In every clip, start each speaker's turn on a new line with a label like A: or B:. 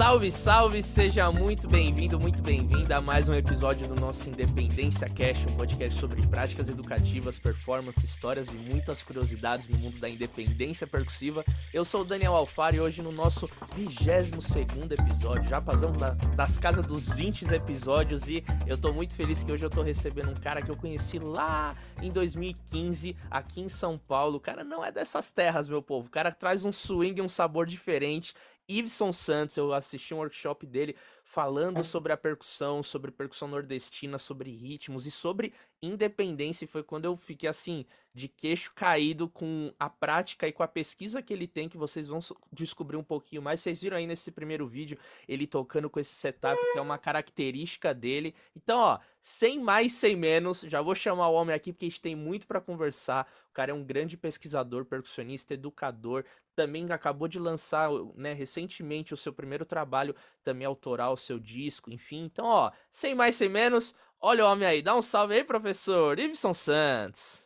A: Salve, salve, seja muito bem-vindo, muito bem-vinda a mais um episódio do nosso Independência Cash, um podcast sobre práticas educativas, performance, histórias e muitas curiosidades no mundo da independência percussiva. Eu sou o Daniel Alfaro e hoje no nosso 22 segundo episódio, já passamos da, das casas dos 20 episódios e eu tô muito feliz que hoje eu tô recebendo um cara que eu conheci lá em 2015, aqui em São Paulo. O cara não é dessas terras, meu povo. O cara traz um swing, um sabor diferente Iveson Santos, eu assisti um workshop dele falando sobre a percussão, sobre percussão nordestina, sobre ritmos e sobre independência. Foi quando eu fiquei assim, de queixo caído com a prática e com a pesquisa que ele tem, que vocês vão descobrir um pouquinho mais. Vocês viram aí nesse primeiro vídeo ele tocando com esse setup, que é uma característica dele. Então, ó, sem mais, sem menos, já vou chamar o homem aqui porque a gente tem muito para conversar. O cara é um grande pesquisador, percussionista, educador, também acabou de lançar, né, recentemente o seu primeiro trabalho também autoral, seu disco, enfim. Então, ó, sem mais, sem menos, olha o homem aí, dá um salve aí, professor Iveson Santos.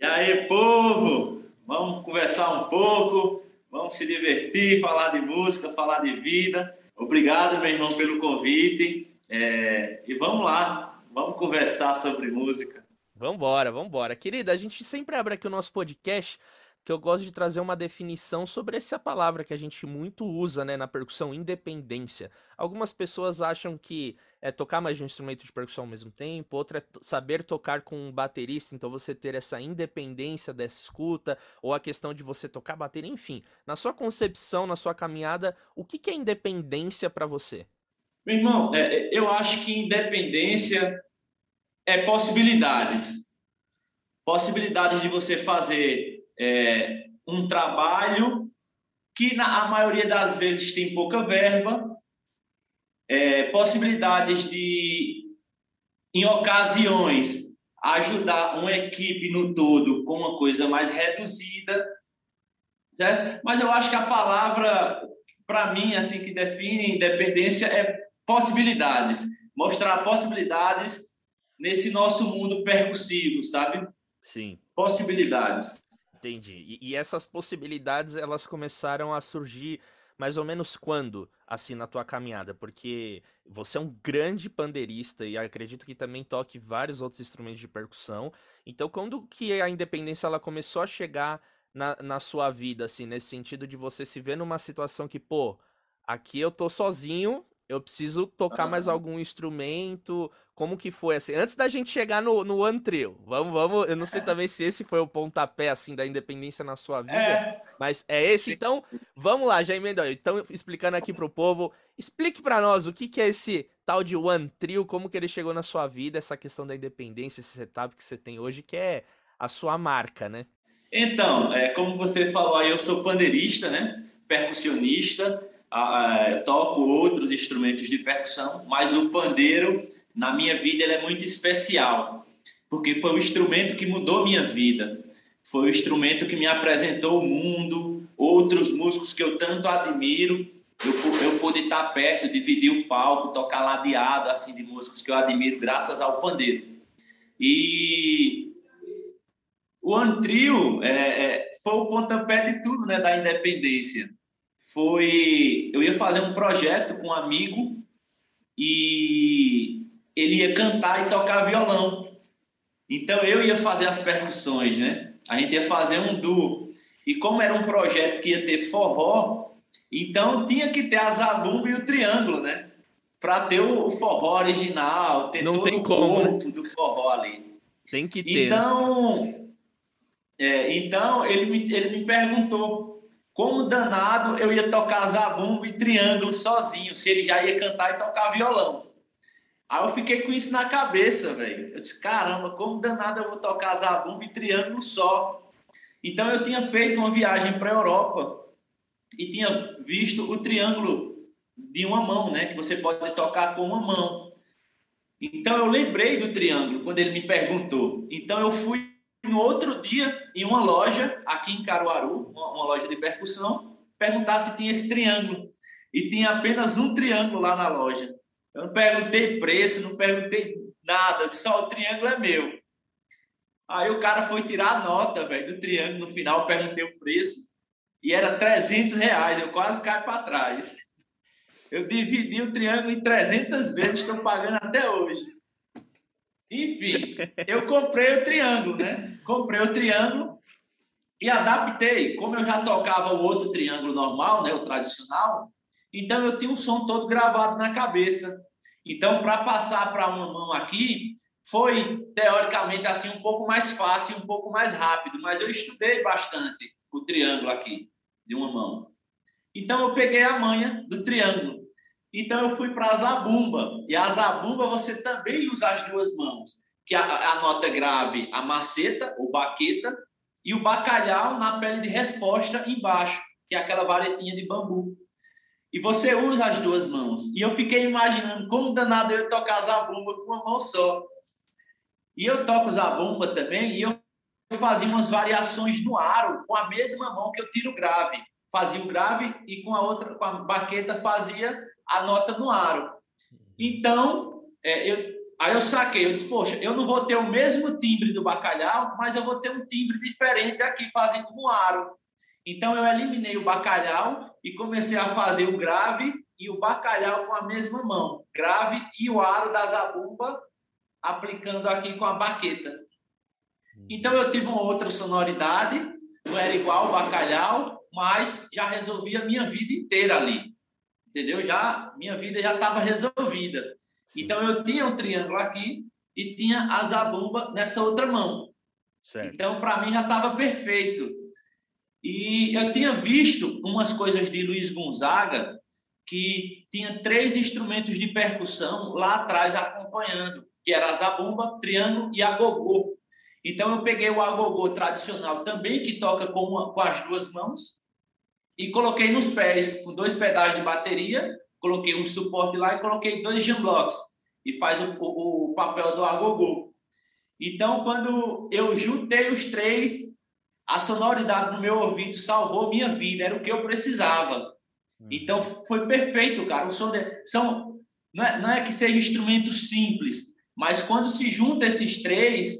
B: E aí, povo? Vamos conversar um pouco, vamos se divertir, falar de música, falar de vida. Obrigado, meu irmão, pelo convite. É... E vamos lá, vamos conversar sobre música.
A: Vambora, vambora. Querida, a gente sempre abre aqui o nosso podcast que eu gosto de trazer uma definição sobre essa palavra que a gente muito usa né, na percussão, independência. Algumas pessoas acham que é tocar mais de um instrumento de percussão ao mesmo tempo, outra é saber tocar com um baterista, então você ter essa independência dessa escuta, ou a questão de você tocar bateria, enfim. Na sua concepção, na sua caminhada, o que, que é independência para você?
B: Meu irmão, é, eu acho que independência é possibilidades. Possibilidades de você fazer é, um trabalho que na a maioria das vezes tem pouca verba, é, possibilidades de, em ocasiões, ajudar uma equipe no todo com uma coisa mais reduzida, certo? Mas eu acho que a palavra, para mim, assim que define independência é possibilidades, mostrar possibilidades nesse nosso mundo percussivo, sabe?
A: Sim.
B: Possibilidades.
A: Entendi. E, e, essas possibilidades elas começaram a surgir mais ou menos quando, assim, na tua caminhada? Porque você é um grande pandeirista e acredito que também toque vários outros instrumentos de percussão. Então, quando que a independência ela começou a chegar na, na sua vida, assim, nesse sentido de você se ver numa situação que, pô, aqui eu tô sozinho, eu preciso tocar mais algum instrumento. Como que foi assim? Antes da gente chegar no, no One Trio, vamos, vamos. Eu não sei também se esse foi o pontapé assim da independência na sua vida, é. mas é esse. Sim. Então, vamos lá, já emendou. Então, explicando aqui pro povo, explique para nós o que, que é esse tal de One Trio, como que ele chegou na sua vida, essa questão da independência, esse setup que você tem hoje, que é a sua marca, né?
B: Então, é, como você falou aí, eu sou pandeirista, né? Percussionista uh, toco outros instrumentos de percussão, mas o pandeiro, na minha vida, ele é muito especial, porque foi o instrumento que mudou minha vida, foi o instrumento que me apresentou o mundo, outros músicos que eu tanto admiro, eu, eu pude estar perto, dividir o palco, tocar ladeado assim de músicos que eu admiro graças ao pandeiro. E o Antrio é, é, foi o pontapé de tudo, né, da independência. Foi eu ia fazer um projeto com um amigo e ele ia cantar e tocar violão. Então eu ia fazer as percussões, né? A gente ia fazer um duo. E como era um projeto que ia ter forró, então tinha que ter a zabumba e o triângulo, né? Para ter o, forró original, ter
A: Não
B: todo
A: tem
B: o
A: como,
B: corpo né? do forró ali.
A: Tem que ter.
B: Né? Então, é, então ele, me, ele me perguntou como danado eu ia tocar zabumba e triângulo sozinho, se ele já ia cantar e tocar violão. Aí eu fiquei com isso na cabeça, velho. Eu disse, caramba, como danado eu vou tocar zabumba e triângulo só. Então eu tinha feito uma viagem para a Europa e tinha visto o triângulo de uma mão, né? Que você pode tocar com uma mão. Então eu lembrei do triângulo quando ele me perguntou. Então eu fui no outro dia, em uma loja, aqui em Caruaru, uma, uma loja de percussão, perguntar se tinha esse triângulo. E tinha apenas um triângulo lá na loja. Eu não perguntei preço, não perguntei nada, só o triângulo é meu. Aí o cara foi tirar a nota, velho, do triângulo no final, perguntei o preço, e era 300 reais, eu quase caí para trás. Eu dividi o triângulo em 300 vezes, estou pagando até hoje. Enfim, eu comprei o triângulo, né? Comprei o triângulo e adaptei. Como eu já tocava o outro triângulo normal, né, o tradicional, então eu tinha o som todo gravado na cabeça. Então, para passar para uma mão aqui, foi teoricamente assim um pouco mais fácil, um pouco mais rápido, mas eu estudei bastante o triângulo aqui de uma mão. Então eu peguei a manha do triângulo. Então eu fui para a zabumba. E a zabumba você também usa as duas mãos, que a, a nota grave, a maceta ou baqueta, e o bacalhau na pele de resposta embaixo, que é aquela varetinha de bambu. E você usa as duas mãos. E eu fiquei imaginando como danado eu tocar zabumba com uma mão só. E eu toco zabumba também, e eu fazia umas variações no aro com a mesma mão que eu tiro grave. Fazia o grave e com a outra, com a baqueta, fazia a nota no aro. Então, é, eu, aí eu saquei, eu disse, poxa, eu não vou ter o mesmo timbre do bacalhau, mas eu vou ter um timbre diferente aqui fazendo no aro. Então eu eliminei o bacalhau e comecei a fazer o grave e o bacalhau com a mesma mão, grave e o aro da zabumba aplicando aqui com a baqueta. Então eu tive uma outra sonoridade, não era igual o bacalhau, mas já resolvi a minha vida inteira ali. Entendeu? Já minha vida já estava resolvida. Então eu tinha um triângulo aqui e tinha a zabumba nessa outra mão. Certo. Então para mim já estava perfeito. E eu tinha visto umas coisas de Luiz Gonzaga que tinha três instrumentos de percussão lá atrás acompanhando, que era a zabumba, triângulo e a gogô. Então eu peguei o agogô tradicional também, que toca com, uma, com as duas mãos, e coloquei nos pés, com dois pedais de bateria, coloquei um suporte lá e coloquei dois jamblocks, e faz o, o, o papel do agogô. Então, quando eu juntei os três, a sonoridade no meu ouvido salvou minha vida, era o que eu precisava. Hum. Então, foi perfeito, cara. O som de... são, não é, não é que seja instrumento simples, mas quando se junta esses três,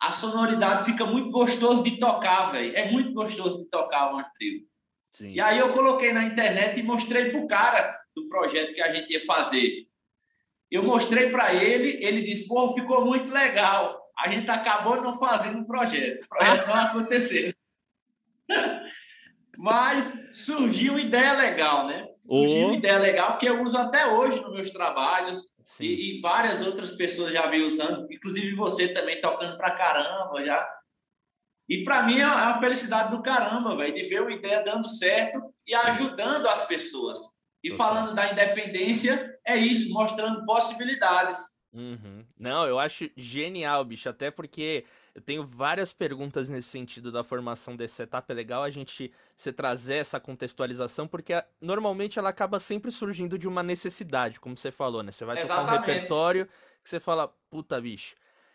B: a sonoridade fica muito gostoso de tocar, velho. É muito gostoso de tocar uma trio. Sim. E aí eu coloquei na internet e mostrei pro cara do projeto que a gente ia fazer. Eu mostrei para ele, ele disse: "Pô, ficou muito legal. A gente acabou não fazendo o projeto. O projeto não aconteceu." Mas surgiu uma ideia legal, né? Surgiu oh. uma ideia legal que eu uso até hoje nos meus trabalhos e, e, várias outras pessoas já vêm usando, inclusive você também tocando pra caramba já. E para mim é uma felicidade do caramba, velho, de ver uma ideia dando certo e ajudando as pessoas. E Total. falando da independência, é isso, mostrando possibilidades.
A: Uhum. Não, eu acho genial, bicho, até porque eu tenho várias perguntas nesse sentido da formação desse setup. É legal a gente se trazer essa contextualização, porque normalmente ela acaba sempre surgindo de uma necessidade, como você falou, né? Você vai Exatamente. tocar um repertório que você fala, puta bicho,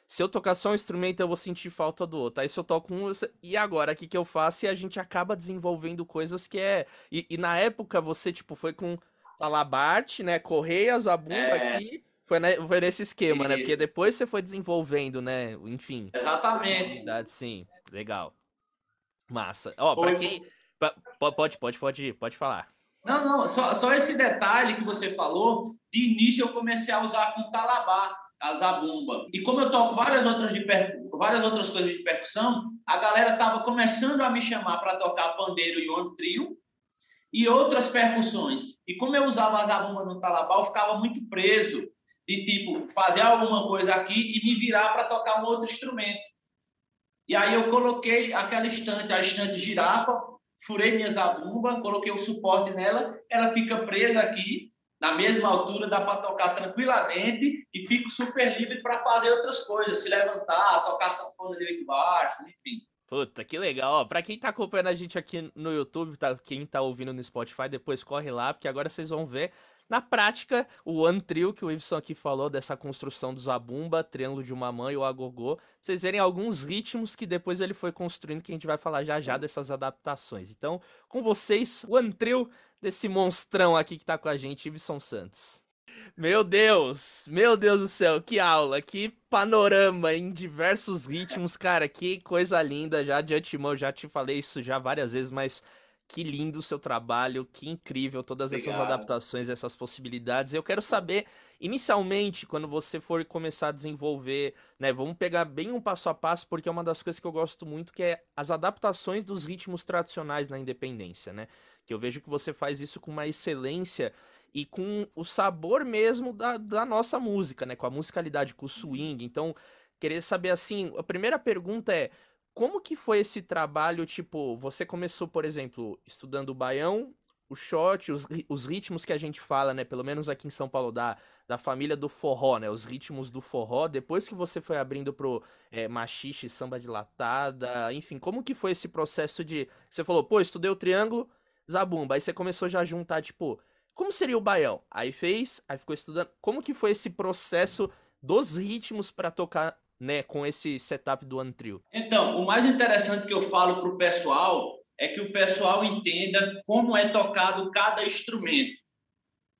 A: se eu tocar só um instrumento, eu vou sentir falta do outro. Aí se eu toco um, e agora, o que, que eu faço? E a gente acaba desenvolvendo coisas que é. E, e na época você, tipo, foi com a Labarte, né? Correias, a bunda é... aqui. Foi, foi nesse esquema, Isso. né? Porque depois você foi desenvolvendo, né? Enfim.
B: Exatamente.
A: Sim, legal. Massa. Ó, pra quem. Pode, pode, pode, pode falar.
B: Não, não, só, só esse detalhe que você falou, de início eu comecei a usar com talabá, a zabumba. E como eu toco várias outras, de várias outras coisas de percussão, a galera estava começando a me chamar para tocar pandeiro e um trio e outras percussões. E como eu usava a zabumba no talabá, eu ficava muito preso de tipo fazer alguma coisa aqui e me virar para tocar um outro instrumento. E aí eu coloquei aquela estante, a estante girafa, furei minha zabumba, coloquei o suporte nela, ela fica presa aqui, na mesma altura, dá para tocar tranquilamente e fico super livre para fazer outras coisas, se levantar, tocar sanfona direito baixo, enfim.
A: Puta, que legal. Ó, pra quem tá acompanhando a gente aqui no YouTube, tá, quem tá ouvindo no Spotify, depois corre lá, porque agora vocês vão ver na prática, o One Trio que o Iveson aqui falou, dessa construção do Zabumba, Triângulo de uma Mãe, o Agogô, vocês verem alguns ritmos que depois ele foi construindo, que a gente vai falar já já dessas adaptações. Então, com vocês, One Trio desse monstrão aqui que tá com a gente, Iveson Santos. Meu Deus, meu Deus do céu, que aula, que panorama em diversos ritmos, cara, que coisa linda. Já de antemão, já te falei isso já várias vezes, mas que lindo o seu trabalho, que incrível todas Obrigado. essas adaptações, essas possibilidades. Eu quero saber, inicialmente, quando você for começar a desenvolver, né, vamos pegar bem um passo a passo, porque é uma das coisas que eu gosto muito, que é as adaptações dos ritmos tradicionais na independência, né? Que eu vejo que você faz isso com uma excelência e com o sabor mesmo da, da nossa música, né? Com a musicalidade, com o swing. Então, querer saber assim, a primeira pergunta é como que foi esse trabalho? Tipo, você começou, por exemplo, estudando o baião, o shot, os, os ritmos que a gente fala, né? Pelo menos aqui em São Paulo, da, da família do forró, né? Os ritmos do forró. Depois que você foi abrindo pro é, machixe, samba dilatada, enfim, como que foi esse processo de. Você falou, pô, estudei o triângulo, zabumba. Aí você começou já a juntar, tipo, como seria o baião? Aí fez, aí ficou estudando. Como que foi esse processo dos ritmos para tocar né, com esse setup do One Trio?
B: Então, o mais interessante que eu falo para o pessoal é que o pessoal entenda como é tocado cada instrumento.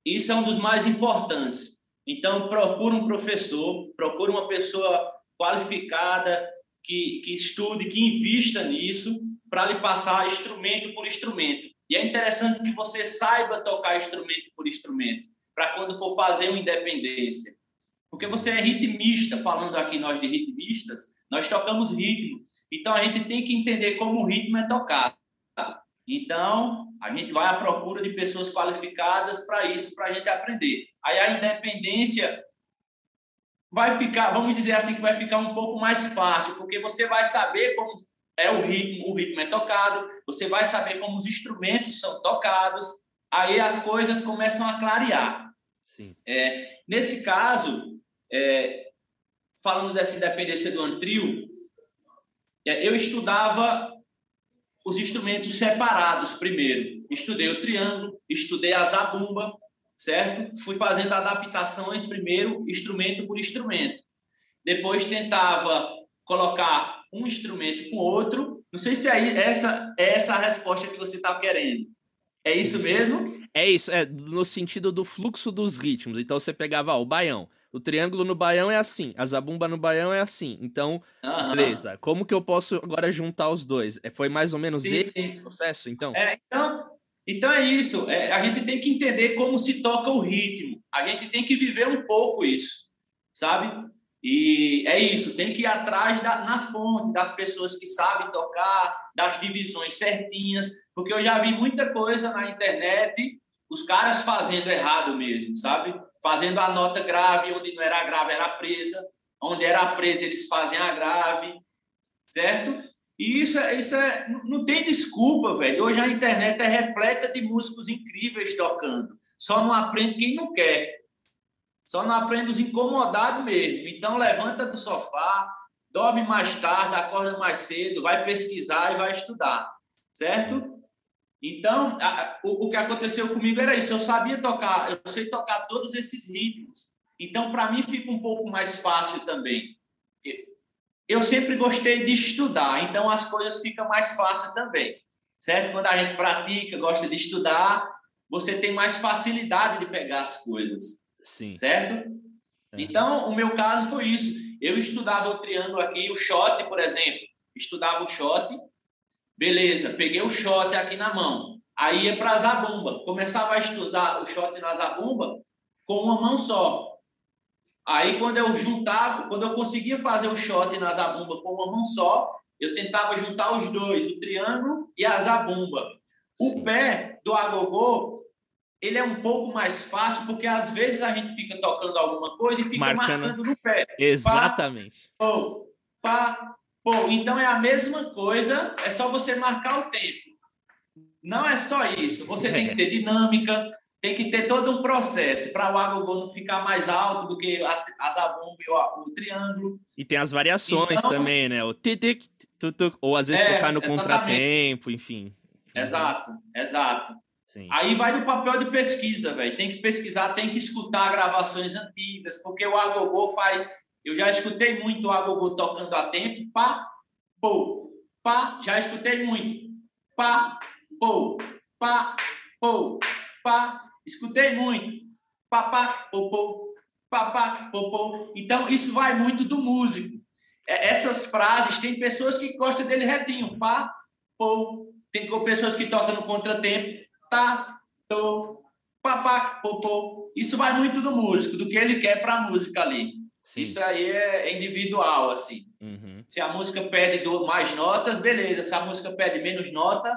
B: Isso é um dos mais importantes. Então, procura um professor, procura uma pessoa qualificada, que, que estude, que invista nisso, para lhe passar instrumento por instrumento. E é interessante que você saiba tocar instrumento por instrumento, para quando for fazer uma independência. Porque você é ritmista, falando aqui nós de ritmistas, nós tocamos ritmo. Então a gente tem que entender como o ritmo é tocado. Então a gente vai à procura de pessoas qualificadas para isso, para a gente aprender. Aí a independência vai ficar, vamos dizer assim, que vai ficar um pouco mais fácil, porque você vai saber como é o ritmo, o ritmo é tocado, você vai saber como os instrumentos são tocados, aí as coisas começam a clarear. Sim. É, nesse caso, é, falando dessa independência do antrio, é, eu estudava os instrumentos separados primeiro. Estudei o triângulo, estudei a zabumba, certo? Fui fazendo adaptações primeiro, instrumento por instrumento. Depois tentava colocar um instrumento com outro. Não sei se aí essa é essa a resposta que você está querendo. É isso mesmo?
A: É isso, é no sentido do fluxo dos ritmos. Então você pegava ó, o baião, o triângulo no baião é assim, a zabumba no baião é assim. Então, uhum. beleza. Como que eu posso agora juntar os dois? É, foi mais ou menos sim, esse sim. processo, então?
B: É, então, então é isso. É, a gente tem que entender como se toca o ritmo. A gente tem que viver um pouco isso, sabe? E é isso. Tem que ir atrás da, na fonte das pessoas que sabem tocar, das divisões certinhas, porque eu já vi muita coisa na internet, os caras fazendo errado mesmo, sabe? Fazendo a nota grave, onde não era grave era presa, onde era presa eles fazem a grave, certo? E isso, é, isso é, não tem desculpa, velho. Hoje a internet é repleta de músicos incríveis tocando. Só não aprende quem não quer. Só não aprende os incomodados mesmo. Então levanta do sofá, dorme mais tarde, acorda mais cedo, vai pesquisar e vai estudar, certo? Então, a, o, o, que aconteceu comigo era isso. Eu sabia tocar, eu sei tocar todos esses ritmos. Então, para mim, fica um pouco mais fácil também. Eu sempre gostei de estudar, então as coisas ficam mais fáceis também. Certo? Quando a gente pratica, gosta de estudar, você tem mais facilidade de pegar as coisas. Sim. Certo? É. Então, o meu caso foi isso. Eu estudava o triângulo aqui, o shot, por exemplo. Estudava o shot, Beleza, peguei o shot aqui na mão. Aí ia para a zabumba. Começava a estudar o shot na zabumba com uma mão só. Aí quando eu juntava, quando eu conseguia fazer o shot na zabumba com uma mão só, eu tentava juntar os dois, o triângulo e a zabumba. O pé do agogô, ele é um pouco mais fácil, porque às vezes a gente fica tocando alguma coisa e fica marcando, marcando no pé.
A: Exatamente.
B: Pá, pá, Bom, então é a mesma coisa, é só você marcar o tempo. Não é só isso, você tem que ter dinâmica, tem que ter todo um processo para o agogô não ficar mais alto do que a, a zabumba e o, o, triângulo.
A: E tem as variações então, também, né? O tic ou às vezes é, tocar no exatamente. contratempo, enfim.
B: Exato, exato. Sim. Aí vai do papel de pesquisa, velho. Tem que pesquisar, tem que escutar gravações antigas, porque o agogô faz eu já escutei muito o agogô tocando a tempo, pá, pô, pá, já escutei muito, pá, pô, pá, pô, pá, escutei muito, pá, pá, pô, pô, pá, pá, pô, pô. Então, isso vai muito do músico. É, essas frases, tem pessoas que gostam dele retinho, pá, pou. Tem pessoas que tocam no contratempo, tá, tô, papá, popô. Isso vai muito do músico, do que ele quer para a música ali. Sim. Isso aí é individual, assim. Uhum. Se a música pede mais notas, beleza. Se a música pede menos nota,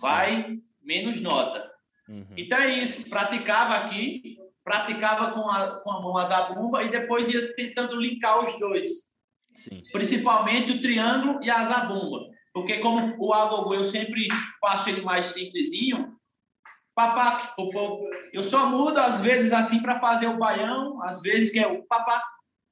B: vai Sim. menos nota. Uhum. Então é isso. Praticava aqui, praticava com a, com a mão a zabumba e depois ia tentando linkar os dois. Sim. Principalmente o triângulo e a zabumba. Porque como o agogô eu sempre faço ele mais simplesinho, papá, eu só mudo às vezes assim para fazer o baião, às vezes que é o papá,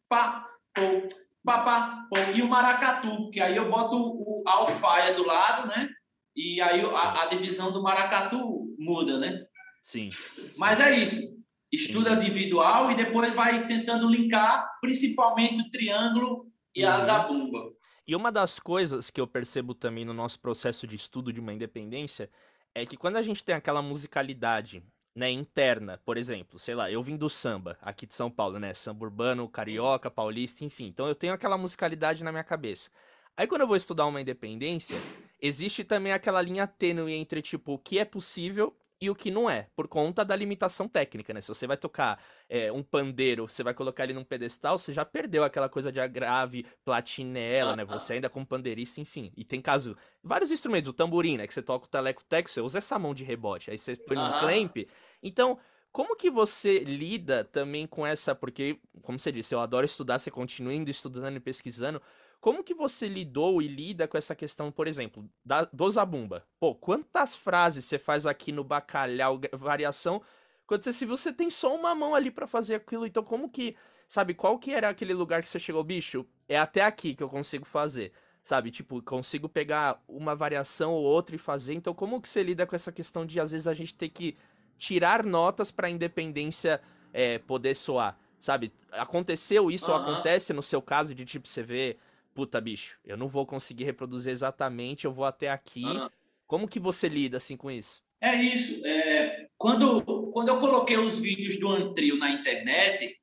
B: pá, pô, papá, pô, e o maracatu, que aí eu boto o, a alfaia do lado, né? E aí a, a divisão do maracatu muda, né?
A: Sim.
B: Mas é isso. Estuda Sim. individual e depois vai tentando linkar principalmente o triângulo e uhum. a zabumba.
A: E uma das coisas que eu percebo também no nosso processo de estudo de uma independência é que quando a gente tem aquela musicalidade né, interna, por exemplo, sei lá, eu vim do samba, aqui de São Paulo, né, samba urbano, carioca, paulista, enfim. Então eu tenho aquela musicalidade na minha cabeça. Aí quando eu vou estudar uma independência, existe também aquela linha tênue entre tipo o que é possível e o que não é, por conta da limitação técnica, né? Se você vai tocar é, um pandeiro, você vai colocar ele num pedestal, você já perdeu aquela coisa de agrave, platinela, né? Você ainda como pandeirista, enfim. E tem caso, vários instrumentos, o tamborim, né? Que você toca o teleco-teco, você usa essa mão de rebote, aí você põe um clamp. Então, como que você lida também com essa, porque, como você disse, eu adoro estudar, você continua indo estudando e pesquisando, como que você lidou e lida com essa questão, por exemplo, da, do Zabumba? Pô, quantas frases você faz aqui no bacalhau, variação, quando você se você tem só uma mão ali para fazer aquilo, então como que, sabe, qual que era aquele lugar que você chegou, bicho? É até aqui que eu consigo fazer. Sabe, tipo, consigo pegar uma variação ou outra e fazer. Então, como que você lida com essa questão de às vezes a gente ter que tirar notas para a independência é, poder soar? Sabe? Aconteceu isso uhum. ou acontece no seu caso de tipo você vê puta, bicho, eu não vou conseguir reproduzir exatamente, eu vou até aqui. Ah. Como que você lida assim com isso?
B: É isso. É, quando, quando eu coloquei os vídeos do Antrio na internet,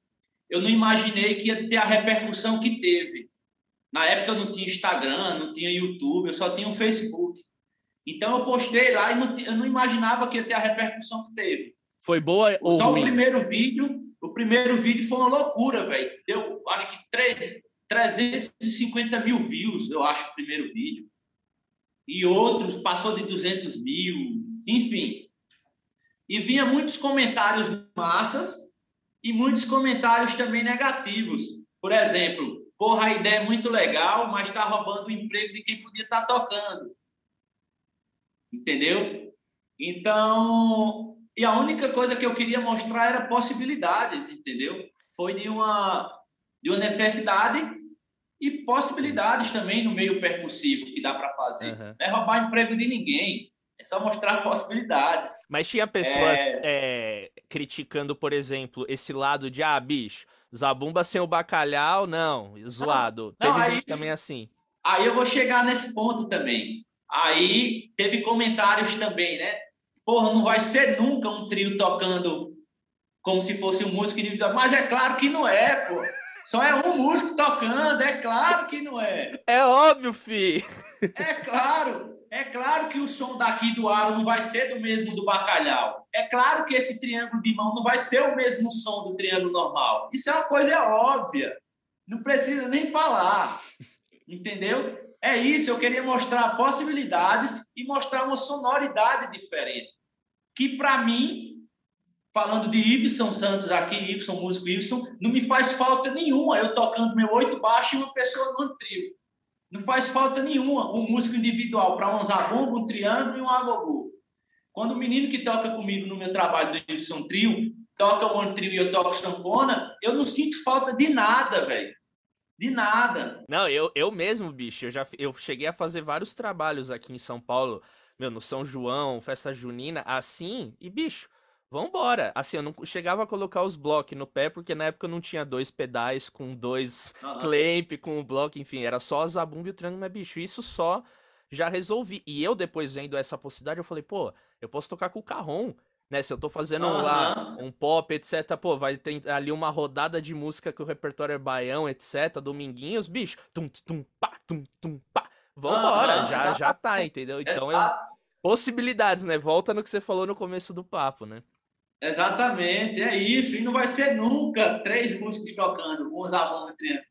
B: eu não imaginei que ia ter a repercussão que teve. Na época eu não tinha Instagram, não tinha YouTube, eu só tinha o Facebook. Então eu postei lá e não, eu não imaginava que ia ter a repercussão que teve.
A: Foi boa ou
B: Só
A: ruim?
B: o primeiro vídeo, o primeiro vídeo foi uma loucura, velho. Deu, acho que três, 350 mil views, eu acho, o primeiro vídeo. E outros passou de 200 mil, enfim. E vinha muitos comentários massas e muitos comentários também negativos. Por exemplo, porra, a ideia é muito legal, mas está roubando o emprego de quem podia estar tá tocando. Entendeu? Então, e a única coisa que eu queria mostrar era possibilidades, entendeu? Foi de uma, de uma necessidade e possibilidades também no meio percussivo que dá para fazer. Uhum. Não é roubar emprego de ninguém, é só mostrar possibilidades.
A: Mas tinha pessoas é... É, criticando, por exemplo, esse lado de, ah, bicho, Zabumba sem o bacalhau, não, zoado. Não, teve não, gente aí, também assim.
B: Aí eu vou chegar nesse ponto também. Aí teve comentários também, né? Porra, não vai ser nunca um trio tocando como se fosse um músico individual. Mas é claro que não é, pô. Só é um músico tocando, é claro que não é.
A: É óbvio, fi.
B: É claro. É claro que o som daqui do aro não vai ser do mesmo do bacalhau. É claro que esse triângulo de mão não vai ser o mesmo som do triângulo normal. Isso é uma coisa óbvia. Não precisa nem falar. Entendeu? É isso, eu queria mostrar possibilidades e mostrar uma sonoridade diferente. Que para mim falando de Ibson Santos aqui, Ibson, músico Ibson, não me faz falta nenhuma eu tocando meu oito baixo e uma pessoa no trio. Não faz falta nenhuma um músico individual para um zabumba, um triângulo e um agogô. Quando o menino que toca comigo no meu trabalho do Ibson Trio toca um trio e eu toco sanfona, eu não sinto falta de nada, velho. De nada.
A: Não, eu, eu mesmo, bicho, eu já eu cheguei a fazer vários trabalhos aqui em São Paulo, meu, no São João, festa junina, assim, e bicho, Vambora. Assim, eu não chegava a colocar os blocos no pé, porque na época eu não tinha dois pedais com dois uhum. clamp, com o bloco, enfim, era só a zabumba e o triângulo, mas bicho, isso só já resolvi. E eu depois vendo essa possibilidade, eu falei, pô, eu posso tocar com o carrom, né? Se eu tô fazendo uhum. lá um pop, etc, pô, vai ter ali uma rodada de música que o repertório é baião, etc, dominguinhos, bicho, tum, tum, pá, tum, tum, pá. vambora, já, já tá, entendeu? Então, eu... possibilidades, né? Volta no que você falou no começo do papo, né?
B: Exatamente, é isso. E não vai ser nunca três músicos tocando, com os alunos treinando.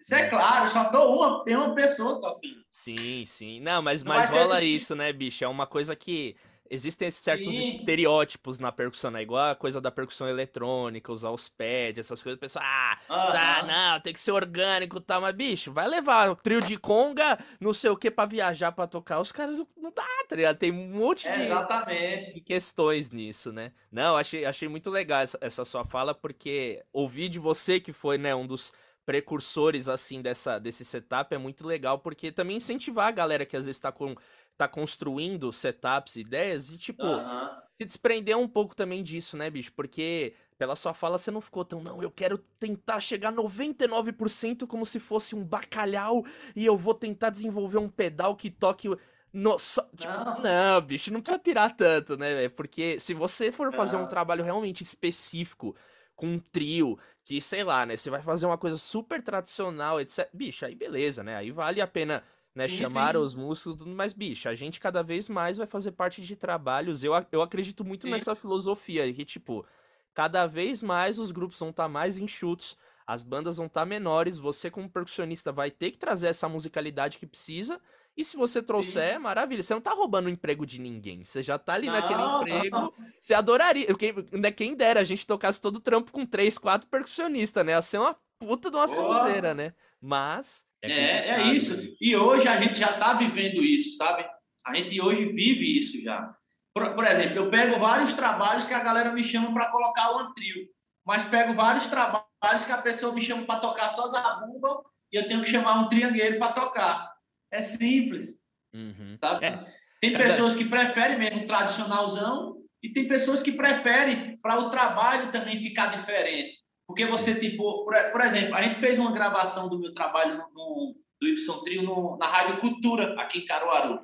B: Isso é claro, só tô uma, tem uma pessoa tocando.
A: Sim, sim. Não, mas, não mas rola isso, né, bicho? É uma coisa que existem certos Sim. estereótipos na percussão, né? Igual a coisa da percussão eletrônica, usar os pads, essas coisas. O pessoal, ah, ah, não, tem que ser orgânico e tal. Mas, bicho, vai levar o trio de conga, não sei o que, pra viajar, pra tocar. Os caras não dá, tá ligado? Tem um monte de,
B: Exatamente.
A: de questões nisso, né? Não, achei, achei muito legal essa, essa sua fala, porque ouvir de você, que foi, né, um dos precursores assim dessa desse setup é muito legal porque também incentivar a galera que às vezes está com tá construindo setups, ideias, e tipo, uhum. se desprender um pouco também disso, né, bicho? Porque pela sua fala você não ficou tão, não, eu quero tentar chegar 99% como se fosse um bacalhau e eu vou tentar desenvolver um pedal que toque. No, só, tipo, não. não. bicho, não precisa pirar tanto, né, Porque se você for fazer um trabalho realmente específico, com um trio, que sei lá, né? Você vai fazer uma coisa super tradicional, etc. Bicho, aí beleza, né? Aí vale a pena né? Sim, chamar sim. os músicos, mas, bicho, a gente cada vez mais vai fazer parte de trabalhos. Eu, eu acredito muito sim. nessa filosofia, que, tipo, cada vez mais os grupos vão estar tá mais enxutos, as bandas vão estar tá menores, você, como percussionista, vai ter que trazer essa musicalidade que precisa. E se você trouxer, é maravilha. Você não tá roubando o emprego de ninguém. Você já tá ali não, naquele emprego. Não. Você adoraria. Quem, quem dera a gente tocasse todo o trampo com três, quatro percussionistas, né? Ia ser uma puta de uma sonzeira, né? Mas
B: é, é, é, isso. Né? E hoje a gente já está vivendo isso, sabe? A gente hoje vive isso já. Por, por, exemplo, eu pego vários trabalhos que a galera me chama para colocar o antrio, mas pego vários trabalhos que a pessoa me chama para tocar só zabumba e eu tenho que chamar um triangueiro para tocar. É simples. Uhum. Sabe? É. Tem é pessoas que preferem mesmo tradicionalzão e tem pessoas que preferem para o trabalho também ficar diferente. Porque você, tipo, por, por, exemplo, a gente fez uma gravação do meu trabalho no, no, do Ibson Trio no, na Rádio Cultura, aqui em Caruaru.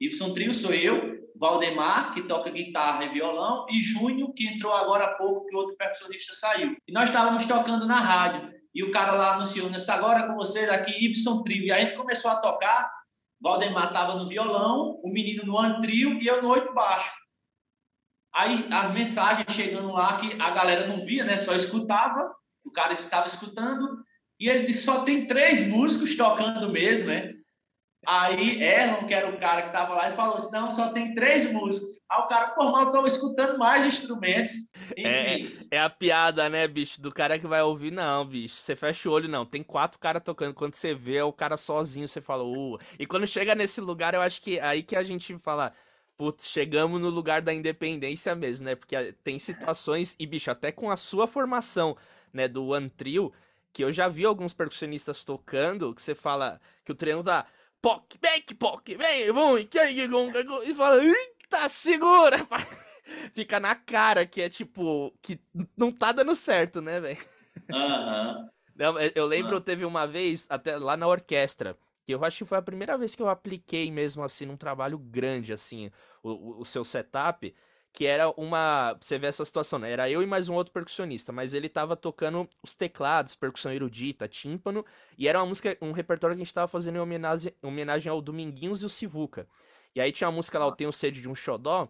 B: Ibson Trio sou eu, Valdemar, que toca guitarra e violão, e Júnior, que entrou agora há pouco, que outro percussionista saiu. E nós estávamos tocando na rádio. E o cara lá anunciou, nessa agora com vocês aqui, Ibson Trio. E a gente começou a tocar, Valdemar estava no violão, o menino no antrio e eu no oito baixo. Aí as mensagens chegando lá que a galera não via, né? Só escutava, o cara estava escutando, e ele disse: só tem três músicos tocando mesmo, né? Aí Erlon, que era o cara que estava lá, ele falou assim: não, só tem três músicos. Aí o cara, por mal, estou escutando mais instrumentos.
A: É, é a piada, né, bicho? Do cara que vai ouvir, não, bicho. Você fecha o olho, não. Tem quatro caras tocando. Quando você vê, é o cara sozinho, você fala, uh. E quando chega nesse lugar, eu acho que é aí que a gente fala putz, chegamos no lugar da independência mesmo, né? Porque tem situações, e bicho, até com a sua formação, né, do One Trio, que eu já vi alguns percussionistas tocando, que você fala que o treino tá poc, back, poc, vem, vem, e fala, eita, segura! Fica na cara que é tipo, que não tá dando certo, né, velho? Aham. Eu lembro, teve uma vez, até lá na orquestra, que eu acho que foi a primeira vez que eu apliquei mesmo assim num trabalho grande assim o, o seu setup que era uma você vê essa situação né? era eu e mais um outro percussionista mas ele tava tocando os teclados percussão erudita tímpano e era uma música um repertório que a gente tava fazendo em homenagem, homenagem ao Dominguinhos e o Sivuca. E aí tinha uma música lá eu tenho sede de um xodó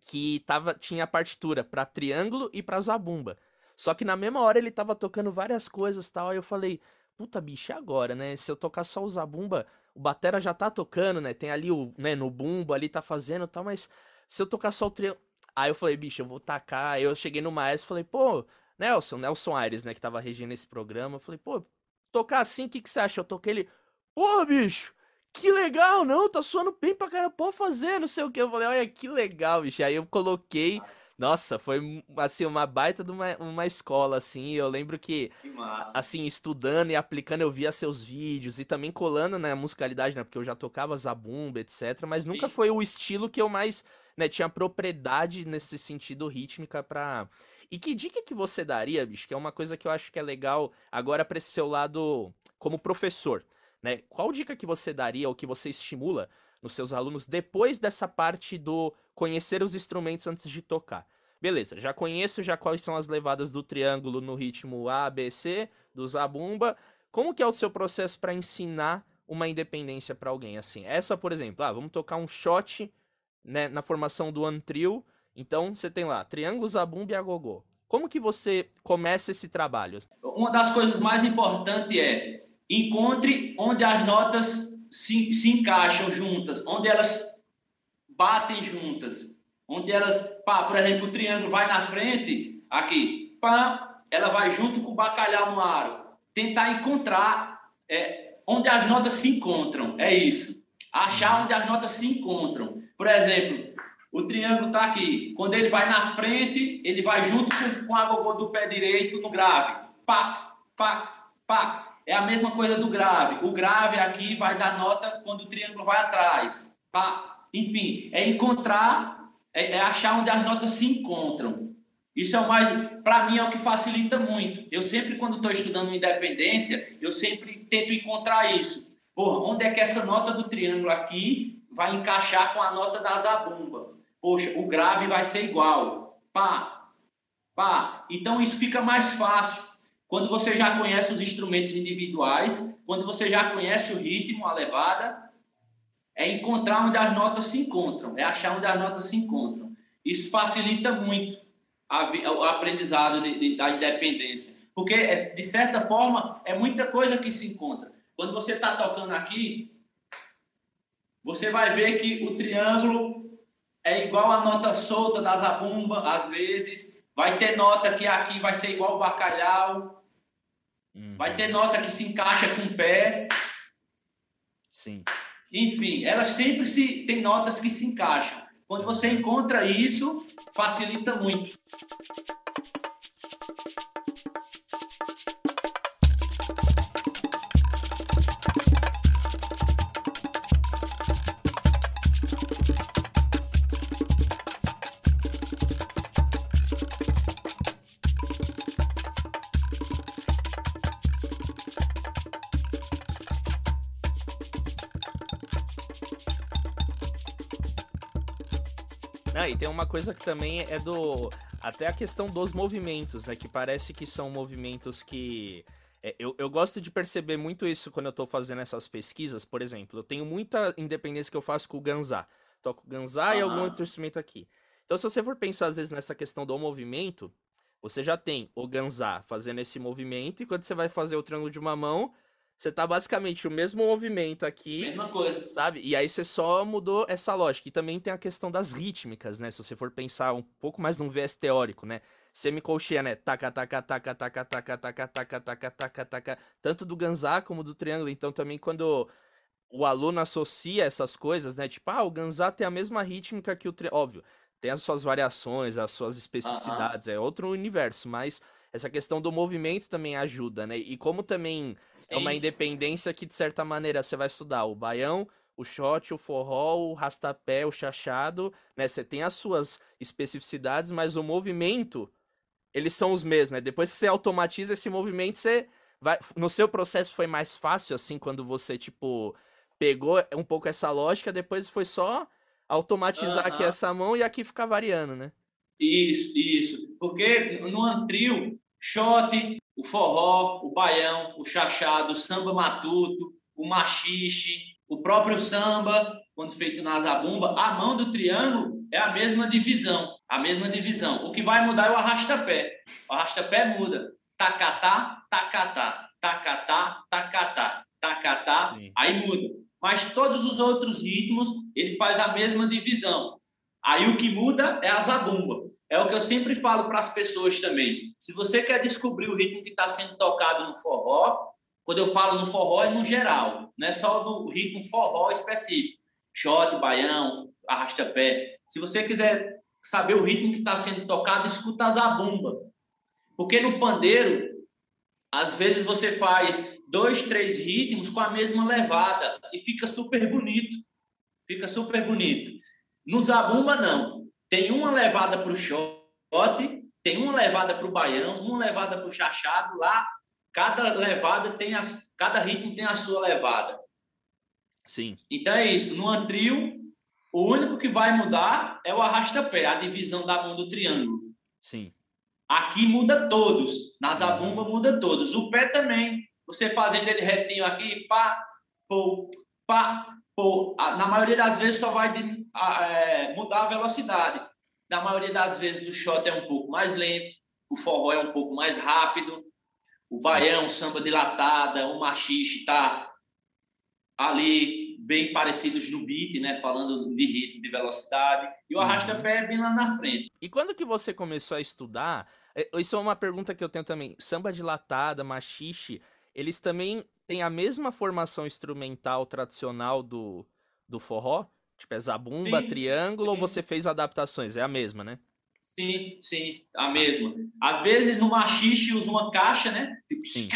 A: que tava tinha a partitura para triângulo e para zabumba. Só que na mesma hora ele tava tocando várias coisas tal aí eu falei puta bicho, agora, né? Se eu tocar só o zabumba, o batera já tá tocando, né? Tem ali o, né, no bumbo ali tá fazendo tal, mas se eu tocar só o trio. Aí eu falei, bicho, eu vou tacar. Aí eu cheguei no maestro e falei, pô, Nelson, Nelson Aires, né, que tava regindo esse programa. Eu falei, pô, tocar assim, o que, que você acha? Eu toquei ele, pô, bicho, que legal, não, tá suando bem pra cara, pode fazer, não sei o que. Eu falei, olha que legal, bicho. Aí eu coloquei. Nossa, foi assim uma baita de uma, uma escola assim. Eu lembro que, que assim, estudando e aplicando, eu via seus vídeos e também colando na né, musicalidade, né, porque eu já tocava zabumba, etc, mas nunca Sim. foi o estilo que eu mais, né, tinha propriedade nesse sentido rítmica para E que dica que você daria, bicho? Que é uma coisa que eu acho que é legal agora para esse seu lado como professor, né? Qual dica que você daria ou que você estimula nos seus alunos depois dessa parte do conhecer os instrumentos antes de tocar. Beleza, já conheço já quais são as levadas do triângulo no ritmo A, B, C, do zabumba. Como que é o seu processo para ensinar uma independência para alguém assim? Essa, por exemplo, ah, vamos tocar um shot né, na formação do one trio. Então você tem lá triângulo, zabumba e agogô. Como que você começa esse trabalho?
B: Uma das coisas mais importantes é encontre onde as notas se, se encaixam juntas, onde elas batem juntas, onde elas, pá, por exemplo, o triângulo vai na frente, aqui, pá, ela vai junto com o bacalhau no aro. Tentar encontrar é, onde as notas se encontram, é isso. Achar onde as notas se encontram. Por exemplo, o triângulo está aqui. Quando ele vai na frente, ele vai junto com, com a gogô do pé direito no grave. Pá, pá, pá. É a mesma coisa do grave. O grave aqui vai dar nota quando o triângulo vai atrás. Pá. Enfim, é encontrar, é, é achar onde as notas se encontram. Isso é o mais, para mim, é o que facilita muito. Eu sempre, quando estou estudando independência, eu sempre tento encontrar isso. Por onde é que essa nota do triângulo aqui vai encaixar com a nota da zabumba? Poxa, o grave vai ser igual. Pá, pá. Então isso fica mais fácil. Quando você já conhece os instrumentos individuais, quando você já conhece o ritmo, a levada, é encontrar onde as notas se encontram, é achar onde as notas se encontram. Isso facilita muito a, o aprendizado de, de, da independência, porque é, de certa forma é muita coisa que se encontra. Quando você está tocando aqui, você vai ver que o triângulo é igual a nota solta da zabumba, às vezes. Vai ter nota que aqui vai ser igual o bacalhau, Uhum. Vai ter nota que se encaixa com o pé.
A: Sim.
B: Enfim, elas sempre se tem notas que se encaixam. Quando você encontra isso, facilita muito.
A: Tem uma coisa que também é do. Até a questão dos movimentos, né? Que parece que são movimentos que. É, eu, eu gosto de perceber muito isso quando eu tô fazendo essas pesquisas. Por exemplo, eu tenho muita independência que eu faço com o Ganzá. Toco Ganzá uhum. e algum outro instrumento aqui. Então, se você for pensar, às vezes, nessa questão do movimento, você já tem o Ganzá fazendo esse movimento, e quando você vai fazer o triângulo de uma mão, você tá basicamente o mesmo movimento aqui.
B: Mesma coisa.
A: Sabe? E aí você só mudou essa lógica. E também tem a questão das rítmicas, né? Se você for pensar um pouco mais num viés teórico, né? Semicolcheia, né? Taca, taca, taca, taca, taca, taca, taca, taca, taca, taca. Tanto do ganzá como do triângulo. Então também quando o aluno associa essas coisas, né? Tipo, ah, o ganzá tem a mesma rítmica que o triângulo. Óbvio, tem as suas variações, as suas especificidades, é outro universo, mas essa questão do movimento também ajuda, né? E como também Sim. é uma independência que, de certa maneira, você vai estudar o baião, o shot, o forró, o rastapé, o chachado, né? Você tem as suas especificidades, mas o movimento, eles são os mesmos, né? Depois que você automatiza esse movimento, você vai... No seu processo foi mais fácil, assim, quando você, tipo, pegou um pouco essa lógica, depois foi só automatizar aqui essa mão e aqui ficar variando, né?
B: Isso, isso. Porque no antrio, shot, o forró, o baião, o chachado, o samba matuto, o machixe, o próprio samba, quando feito na zabumba, a mão do triângulo é a mesma divisão, a mesma divisão. O que vai mudar é o arrasta-pé. O arrasta-pé muda. Tacatá, tacatá, tacatá, tacatá, tacatá, aí muda. Mas todos os outros ritmos, ele faz a mesma divisão. Aí o que muda é a zabumba. É o que eu sempre falo para as pessoas também. Se você quer descobrir o ritmo que está sendo tocado no forró, quando eu falo no forró é no geral, não é só no ritmo forró específico. Shot, baião, arrasta-pé. Se você quiser saber o ritmo que está sendo tocado, escuta a zabumba. Porque no pandeiro, às vezes você faz dois, três ritmos com a mesma levada e fica super bonito. Fica super bonito. No zabumba, não tem uma levada para o shot, tem uma levada para o baião, uma levada para o chachado. Lá, cada levada tem a, cada ritmo tem a sua levada.
A: Sim.
B: Então é isso. No antrio, o único que vai mudar é o arrasta-pé, a divisão da mão do triângulo.
A: Sim.
B: Aqui muda todos. Na zabumba muda todos. O pé também. Você fazendo ele retinho aqui, pá, pô, pá, pô. Na maioria das vezes só vai é, mudar a velocidade. Na maioria das vezes o shot é um pouco mais lento, o forró é um pouco mais rápido, o baião, samba dilatada, o machixe tá ali bem parecidos no beat, né, falando de ritmo, de velocidade, e o arrasta-pé é bem lá na frente.
A: E quando que você começou a estudar, é, isso é uma pergunta que eu tenho também, samba dilatada, machixe, eles também têm a mesma formação instrumental tradicional do, do forró? Tipo, é zabumba, sim, triângulo, sim. ou você fez adaptações? É a mesma, né?
B: Sim, sim, a mesma. Às vezes no machixe usa uma caixa, né? Sim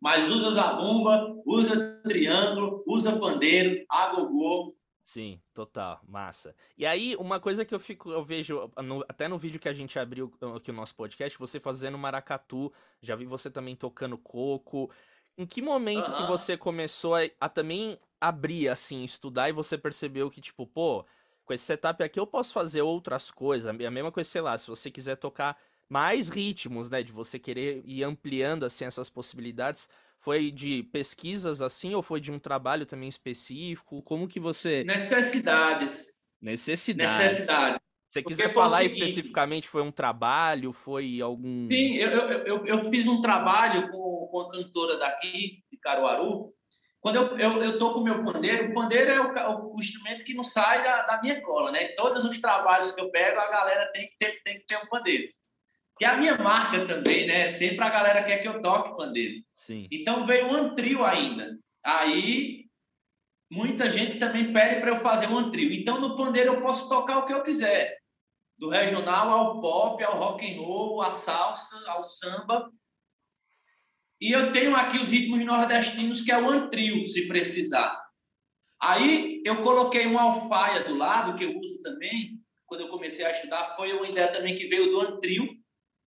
B: mas usa zabumba, usa triângulo, usa pandeiro, agogô.
A: Sim, total, massa. E aí, uma coisa que eu fico, eu vejo, no, até no vídeo que a gente abriu aqui o nosso podcast, você fazendo maracatu, já vi você também tocando coco. Em que momento que você começou a, a, também abrir, assim, estudar e você percebeu que, tipo, pô, com esse setup aqui eu posso fazer outras coisas? A mesma coisa, sei lá, se você quiser tocar mais ritmos, né? De você querer ir ampliando assim essas possibilidades. Foi de pesquisas assim ou foi de um trabalho também específico? Como que você
B: necessidades?
A: Necessidades. Necessidades. Se você quiser falar seguinte... especificamente, foi um trabalho, foi algum.
B: Sim, eu, eu, eu, eu, fiz um trabalho com, com a cantora daqui, de Caruaru. Quando eu, eu, eu tô com o meu pandeiro, o pandeiro é o, o, instrumento que não sai da, da minha cola, né? Todos os trabalhos que eu pego, a galera tem que ter, tem que ter um pandeiro que é a minha marca também, né? Sempre a galera quer que eu toque pandeiro.
A: Sim.
B: Então veio um trio ainda. Aí muita gente também pede para eu fazer um trio. Então no pandeiro eu posso tocar o que eu quiser, do regional ao pop, ao rock and roll, à salsa, ao samba. E eu tenho aqui os ritmos nordestinos que é o trio, se precisar. Aí eu coloquei uma alfaia do lado que eu uso também. Quando eu comecei a estudar, foi uma ideia também que veio do antrio,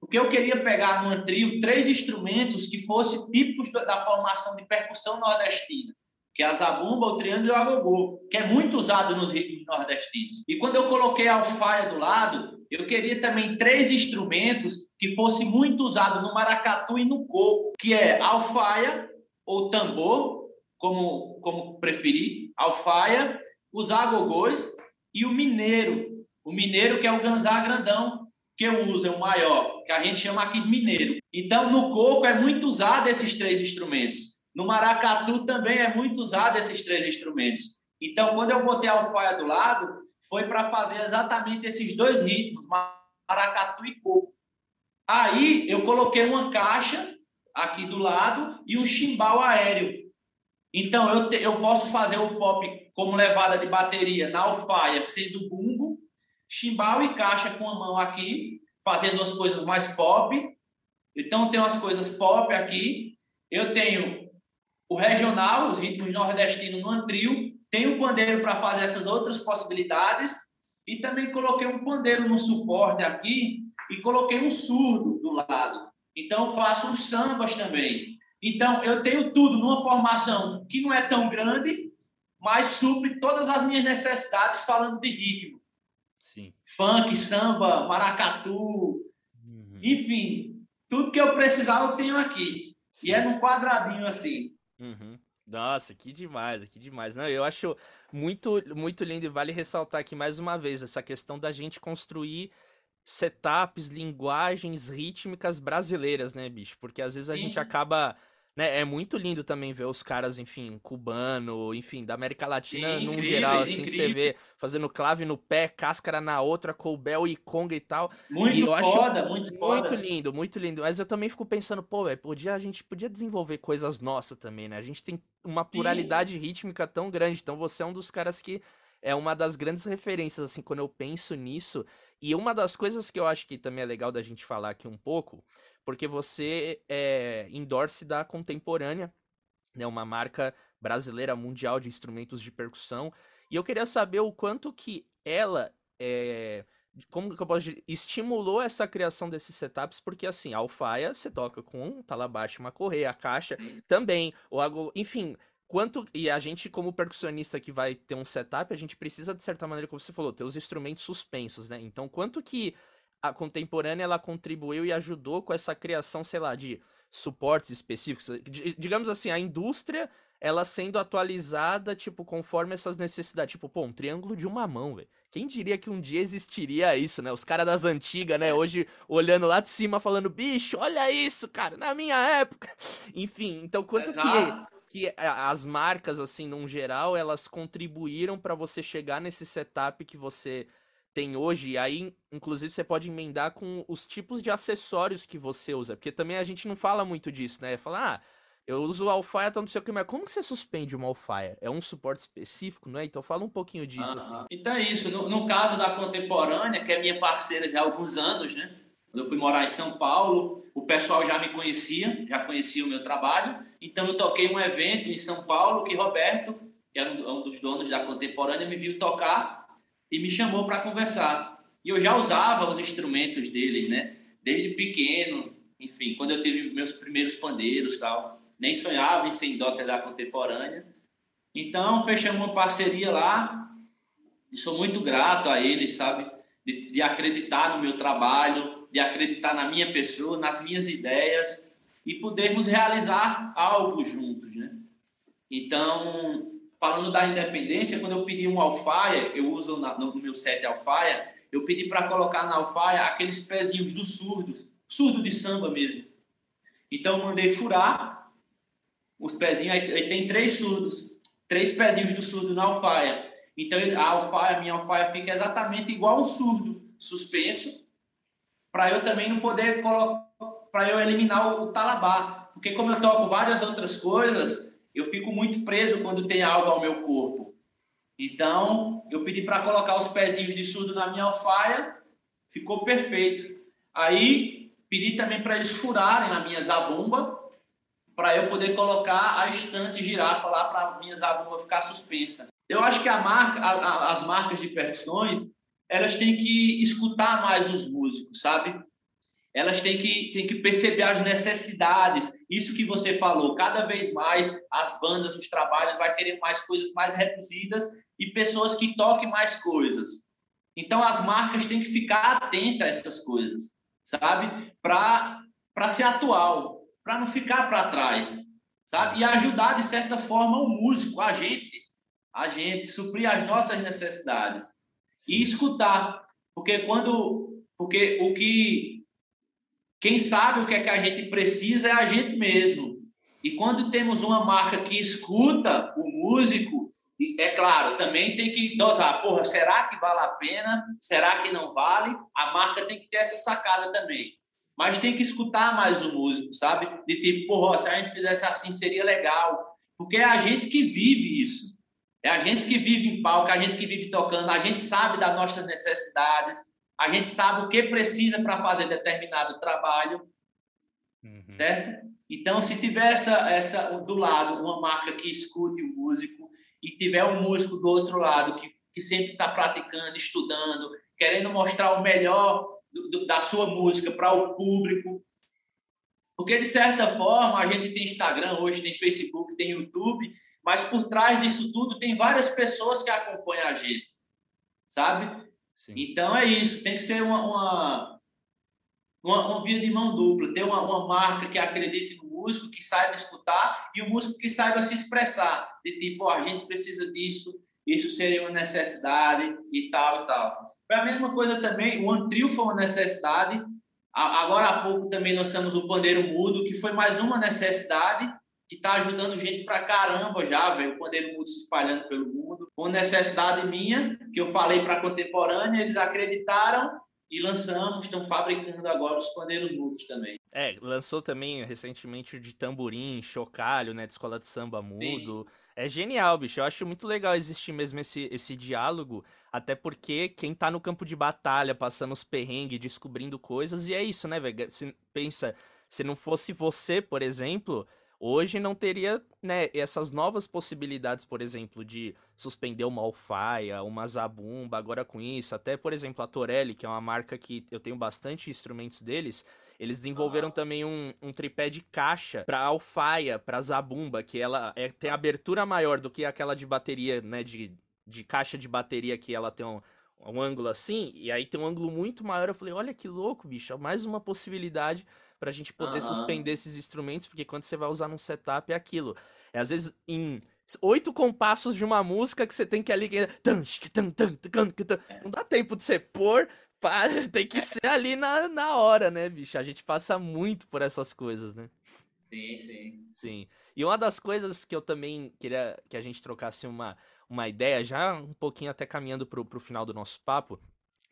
B: porque eu queria pegar num trio três instrumentos que fossem típicos da formação de percussão nordestina, que é a zabumba, o triângulo e o agogô, que é muito usado nos ritmos nordestinos. E quando eu coloquei a alfaia do lado, eu queria também três instrumentos que fossem muito usados no maracatu e no coco, que é alfaia ou tambor, como, como preferir, alfaia, os agogôs e o mineiro. O mineiro que é o ganzá grandão, que eu uso, é o maior, que a gente chama aqui de mineiro. Então, no coco é muito usado esses três instrumentos. No maracatu também é muito usado esses três instrumentos. Então, quando eu botei a alfaia do lado, foi para fazer exatamente esses dois ritmos, maracatu e coco. Aí, eu coloquei uma caixa aqui do lado e um chimbal aéreo. Então, eu, te, eu posso fazer o pop como levada de bateria na alfaia, sendo bumbo, chimbal e caixa com a mão aqui, fazendo as coisas mais pop. Então, tem umas coisas pop aqui. Eu tenho o regional, os ritmos nordestinos no trio. Tenho o pandeiro para fazer essas outras possibilidades. E também coloquei um pandeiro no suporte aqui e coloquei um surdo do lado. Então, faço os sambas também. Então, eu tenho tudo numa formação que não é tão grande, mas supre todas as minhas necessidades falando de ritmo. Funk, samba, maracatu, uhum. enfim, tudo que eu precisar eu tenho aqui. Sim. E é num quadradinho assim.
A: Uhum. Nossa, que demais, que demais. Não, eu acho muito, muito lindo e vale ressaltar aqui mais uma vez essa questão da gente construir setups, linguagens rítmicas brasileiras, né, bicho? Porque às vezes a Sim. gente acaba né, é muito lindo também ver os caras, enfim, cubano, enfim, da América Latina Sim, num incrível, geral, assim, que você vê fazendo clave no pé, cáscara na outra, colbel e conga e tal.
B: Muito
A: e
B: foda, acho muito
A: foda. Muito lindo, muito lindo. Mas eu também fico pensando, pô, véio, podia, a gente podia desenvolver coisas nossas também, né? A gente tem uma pluralidade Sim. rítmica tão grande, então você é um dos caras que é uma das grandes referências, assim, quando eu penso nisso. E uma das coisas que eu acho que também é legal da gente falar aqui um pouco porque você é endorse da Contemporânea, né, uma marca brasileira mundial de instrumentos de percussão. E eu queria saber o quanto que ela é, como que eu posso dizer, estimulou essa criação desses setups, porque assim, a alfaia você toca com um talabaixo, uma correia, a caixa também, o enfim, quanto e a gente como percussionista que vai ter um setup, a gente precisa de certa maneira, como você falou, ter os instrumentos suspensos, né? Então, quanto que a contemporânea ela contribuiu e ajudou com essa criação, sei lá, de suportes específicos? Digamos assim, a indústria ela sendo atualizada, tipo, conforme essas necessidades. Tipo, pô, um triângulo de uma mão, velho. Quem diria que um dia existiria isso, né? Os caras das antigas, né? Hoje olhando lá de cima, falando, bicho, olha isso, cara, na minha época. Enfim, então quanto que, que as marcas, assim, num geral, elas contribuíram para você chegar nesse setup que você tem hoje, aí, inclusive, você pode emendar com os tipos de acessórios que você usa, porque também a gente não fala muito disso, né? Falar, ah, eu uso Alfire, então não sei o que, mas como que você suspende uma Alfire? É um suporte específico, não é? Então fala um pouquinho disso, assim.
B: Então é isso. No, no, caso da Contemporânea, que é minha parceira já há alguns anos, né? Quando eu fui morar em São Paulo, o pessoal já me conhecia, já conhecia o meu trabalho. Então eu toquei um evento em São Paulo que Roberto, que era um dos donos da Contemporânea, me viu tocar e me chamou para conversar. E eu já usava os instrumentos deles, né? Desde pequeno, enfim, quando eu tive meus primeiros pandeiros tal nem sonhava em ser indócia da contemporânea. Então, fechamos uma parceria lá e sou muito grato a eles, sabe? De, de, acreditar no meu trabalho, de acreditar na minha pessoa, nas minhas ideias e podermos realizar algo juntos, né? Então, falando da independência, quando eu pedi um alfaia, eu uso na, no meu set alfaia, eu pedi para colocar na alfaia aqueles pezinhos do surdo, surdo de samba mesmo. Então, mandei furar os pezinhos, aí, tem três surdos, três pezinhos do surdo na alfaia. Então a alfaia, minha alfaia fica exatamente igual um surdo, suspenso, para eu também não poder colocar, para eu eliminar o, o talabá. Porque como eu toco várias outras coisas, eu fico muito preso quando tem algo ao meu corpo. Então, eu pedi para colocar os pezinhos de surdo na minha alfaia, ficou perfeito. Aí, pedi também para eles furarem na minha zabumba, para eu poder colocar a estante girafa lá para a minha zabumba ficar suspensa. Eu acho que a marca, a, a, as marcas de percussões, elas têm que escutar mais os músicos, sabe? Elas têm que, têm que perceber as necessidades. Isso que você falou, cada vez mais as bandas, os trabalhos vai querer mais coisas mais reduzidas e pessoas que toquem mais coisas. Então as marcas têm que ficar atentas a essas coisas, sabe? Para ser atual para não ficar para trás, sabe? E ajudar de certa forma o músico, a gente, a gente suprir as nossas necessidades e escutar, porque quando, porque o que quem sabe o que é que a gente precisa é a gente mesmo. E quando temos uma marca que escuta o músico, é claro, também tem que dosar. Porra, será que vale a pena? Será que não vale? A marca tem que ter essa sacada também mas tem que escutar mais o músico, sabe? De tipo, porra, se a gente fizesse assim seria legal. Porque é a gente que vive isso. É a gente que vive em palco, é a gente que vive tocando, a gente sabe das nossas necessidades, a gente sabe o que precisa para fazer determinado trabalho, uhum. certo? Então, se tiver essa, essa do lado uma marca que escute o músico e tiver um músico do outro lado que, que sempre está praticando, estudando, querendo mostrar o melhor do, da sua música para o público. Porque, de certa forma, a gente tem Instagram, hoje tem Facebook, tem YouTube, mas por trás disso tudo tem várias pessoas que acompanham a gente, sabe? Sim. Então é isso, tem que ser uma, uma, uma, uma via de mão dupla, ter uma, uma marca que acredite no músico, que saiba escutar, e o músico que saiba se expressar, de tipo, oh, a gente precisa disso, isso seria uma necessidade e tal e tal. Foi a mesma coisa também, o Antrio foi uma necessidade. Agora há pouco também nós temos o Pandeiro Mudo, que foi mais uma necessidade que está ajudando gente pra caramba já, velho. O Pandeiro Mudo se espalhando pelo mundo. Uma necessidade minha, que eu falei para a contemporânea, eles acreditaram e lançamos, estão fabricando agora os pandeiros mudos também.
A: É, lançou também recentemente de tamborim, chocalho, né, de escola de samba mudo. Sim. É genial, bicho. Eu acho muito legal existir mesmo esse, esse diálogo, até porque quem tá no campo de batalha, passando os perrengues, descobrindo coisas, e é isso, né, velho? Pensa, se não fosse você, por exemplo, hoje não teria, né, essas novas possibilidades, por exemplo, de suspender uma alfaia, uma zabumba, agora com isso, até, por exemplo, a Torelli, que é uma marca que eu tenho bastante instrumentos deles, eles desenvolveram ah. também um, um, tripé de caixa pra alfaia, pra zabumba, que ela é, tem abertura maior do que aquela de bateria, né? De, de caixa de bateria que ela tem um, um ângulo assim, e aí tem um ângulo muito maior. Eu falei, olha que louco, bicho, mais uma possibilidade pra gente poder uhum. suspender esses instrumentos, porque quando você vai usar num setup é aquilo. É às vezes em oito compassos de uma música que você tem que ali. Não dá tempo de você pôr. Tem que ser ali na, na hora, né, bicho? A gente passa muito por essas coisas, né?
B: Sim, sim.
A: Sim. E uma das coisas que eu também queria que a gente trocasse uma, uma ideia, já um pouquinho até caminhando pro, pro final do nosso papo,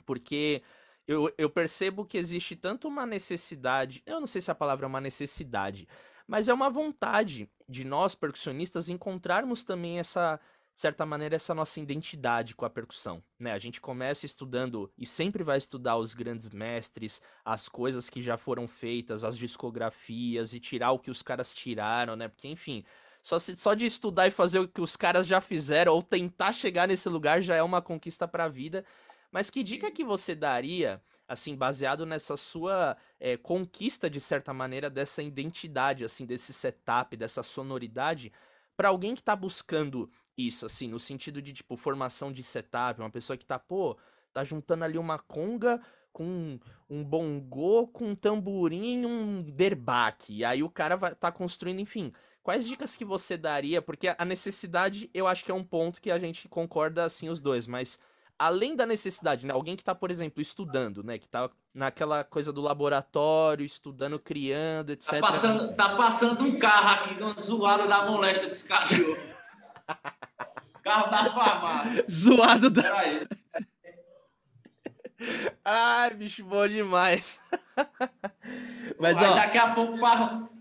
A: porque eu, eu percebo que existe tanto uma necessidade, eu não sei se a palavra é uma necessidade, mas é uma vontade de nós percussionistas encontrarmos também essa de certa maneira essa nossa identidade com a percussão, né? A gente começa estudando e sempre vai estudar os grandes mestres, as coisas que já foram feitas, as discografias e tirar o que os caras tiraram, né? Porque enfim, só, se, só de estudar e fazer o que os caras já fizeram ou tentar chegar nesse lugar já é uma conquista para a vida. Mas que dica que você daria assim, baseado nessa sua é, conquista, de certa maneira, dessa identidade, assim, desse setup, dessa sonoridade, para alguém que tá buscando isso, assim, no sentido de, tipo, formação de setup, uma pessoa que tá, pô, tá juntando ali uma conga com um bongô, com um tamborim um derbaque, e aí o cara vai tá construindo, enfim... Quais dicas que você daria? Porque a necessidade, eu acho que é um ponto que a gente concorda, assim, os dois, mas além da necessidade, né? Alguém que está, por exemplo, estudando, né? Que está naquela coisa do laboratório, estudando, criando, etc.
B: Tá passando, tá passando um carro aqui, uma zoada da moléstia dos cachorros. carro da farmácia.
A: Zoado da... Peraí. Ai, bicho, bom demais.
B: Mas, ó... Daqui a pouco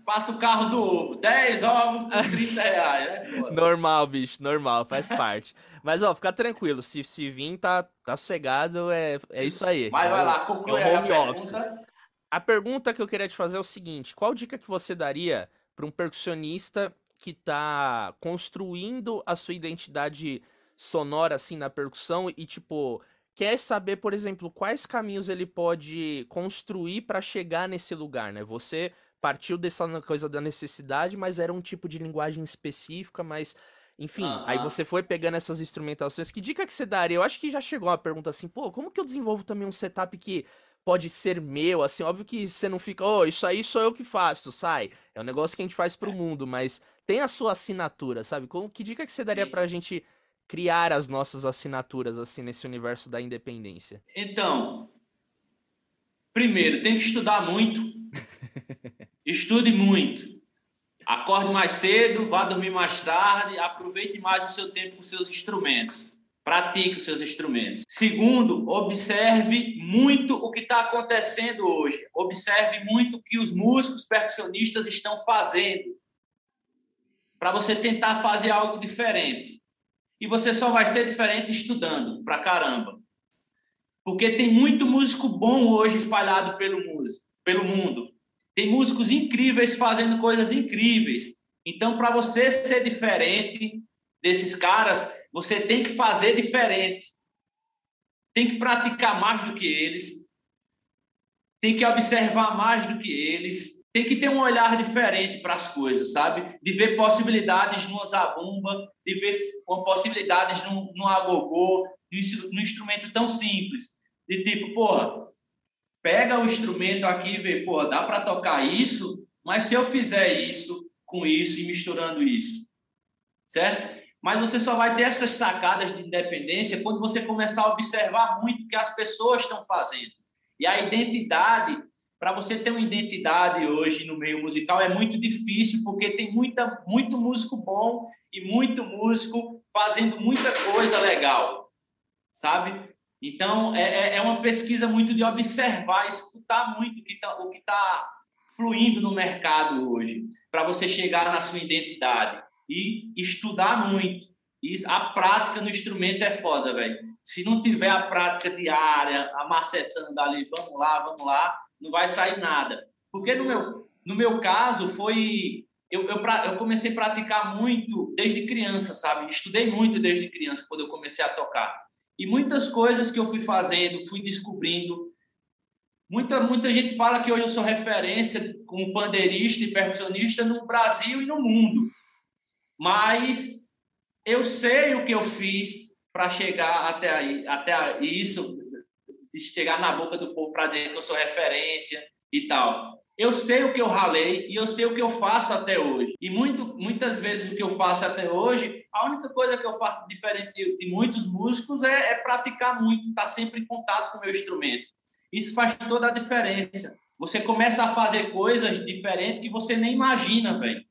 B: passa o carro do ovo. 10 ovos por 30 reais,
A: né? Normal, bicho, normal, faz parte. Mas, ó, fica tranquilo. Se, se vir, tá, tá sossegado, é, é isso aí.
B: Mas vai lá, conclui é a office. Pergunta.
A: A pergunta que eu queria te fazer é o seguinte: qual dica que você daria para um percussionista que tá construindo a sua identidade sonora, assim, na percussão e, tipo, quer saber, por exemplo, quais caminhos ele pode construir para chegar nesse lugar, né? Você partiu dessa coisa da necessidade, mas era um tipo de linguagem específica, mas enfim, uhum. aí você foi pegando essas instrumentações. Que dica que você daria? Eu acho que já chegou uma pergunta assim, pô, como que eu desenvolvo também um setup que pode ser meu? Assim, óbvio que você não fica, oh, isso aí sou eu que faço, sai. É um negócio que a gente faz pro é. mundo, mas tem a sua assinatura, sabe? Como, que dica que você daria Sim. pra gente criar as nossas assinaturas, assim, nesse universo da independência?
B: Então, primeiro, tem que estudar muito. Estude muito. Acorde mais cedo, vá dormir mais tarde, aproveite mais o seu tempo com seus instrumentos. Pratique os seus instrumentos. Segundo, observe muito o que está acontecendo hoje. Observe muito o que os músicos percussionistas estão fazendo. Para você tentar fazer algo diferente. E você só vai ser diferente estudando, pra caramba. Porque tem muito músico bom hoje espalhado pelo, músico, pelo mundo. Tem músicos incríveis fazendo coisas incríveis. Então, para você ser diferente desses caras, você tem que fazer diferente. Tem que praticar mais do que eles. Tem que observar mais do que eles. Tem que ter um olhar diferente para as coisas, sabe? De ver possibilidades no zabumba, de ver possibilidades no, no agogô, no, no instrumento tão simples. De tipo, porra, pega o instrumento aqui e vê, pô, dá para tocar isso, mas se eu fizer isso com isso e misturando isso, certo? Mas você só vai ter essas sacadas de independência quando você começar a observar muito o que as pessoas estão fazendo. E a identidade, para você ter uma identidade hoje no meio musical é muito difícil, porque tem muita, muito músico bom e muito músico fazendo muita coisa legal, sabe? Então, é, é, é uma pesquisa muito de observar, escutar muito o que está tá fluindo no mercado hoje, para você chegar na sua identidade. E estudar muito. E a prática no instrumento é foda, velho. Se não tiver a prática diária, amacetando ali, vamos lá, vamos lá, não vai sair nada. Porque no meu, no meu caso, foi. Eu, eu, eu comecei a praticar muito desde criança, sabe? Estudei muito desde criança, quando eu comecei a tocar. E muitas coisas que eu fui fazendo, fui descobrindo. Muita, muita gente fala que hoje eu sou referência como pandeirista e percussionista no Brasil e no mundo. Mas eu sei o que eu fiz para chegar até aí, até isso, chegar na boca do povo para dizer que eu sou referência e tal. Eu sei o que eu ralei e eu sei o que eu faço até hoje. E muito, muitas vezes o que eu faço até hoje, a única coisa que eu faço diferente de, de muitos músicos é, é praticar muito, estar tá sempre em contato com o meu instrumento. Isso faz toda a diferença. Você começa a fazer coisas diferentes que você nem imagina, velho.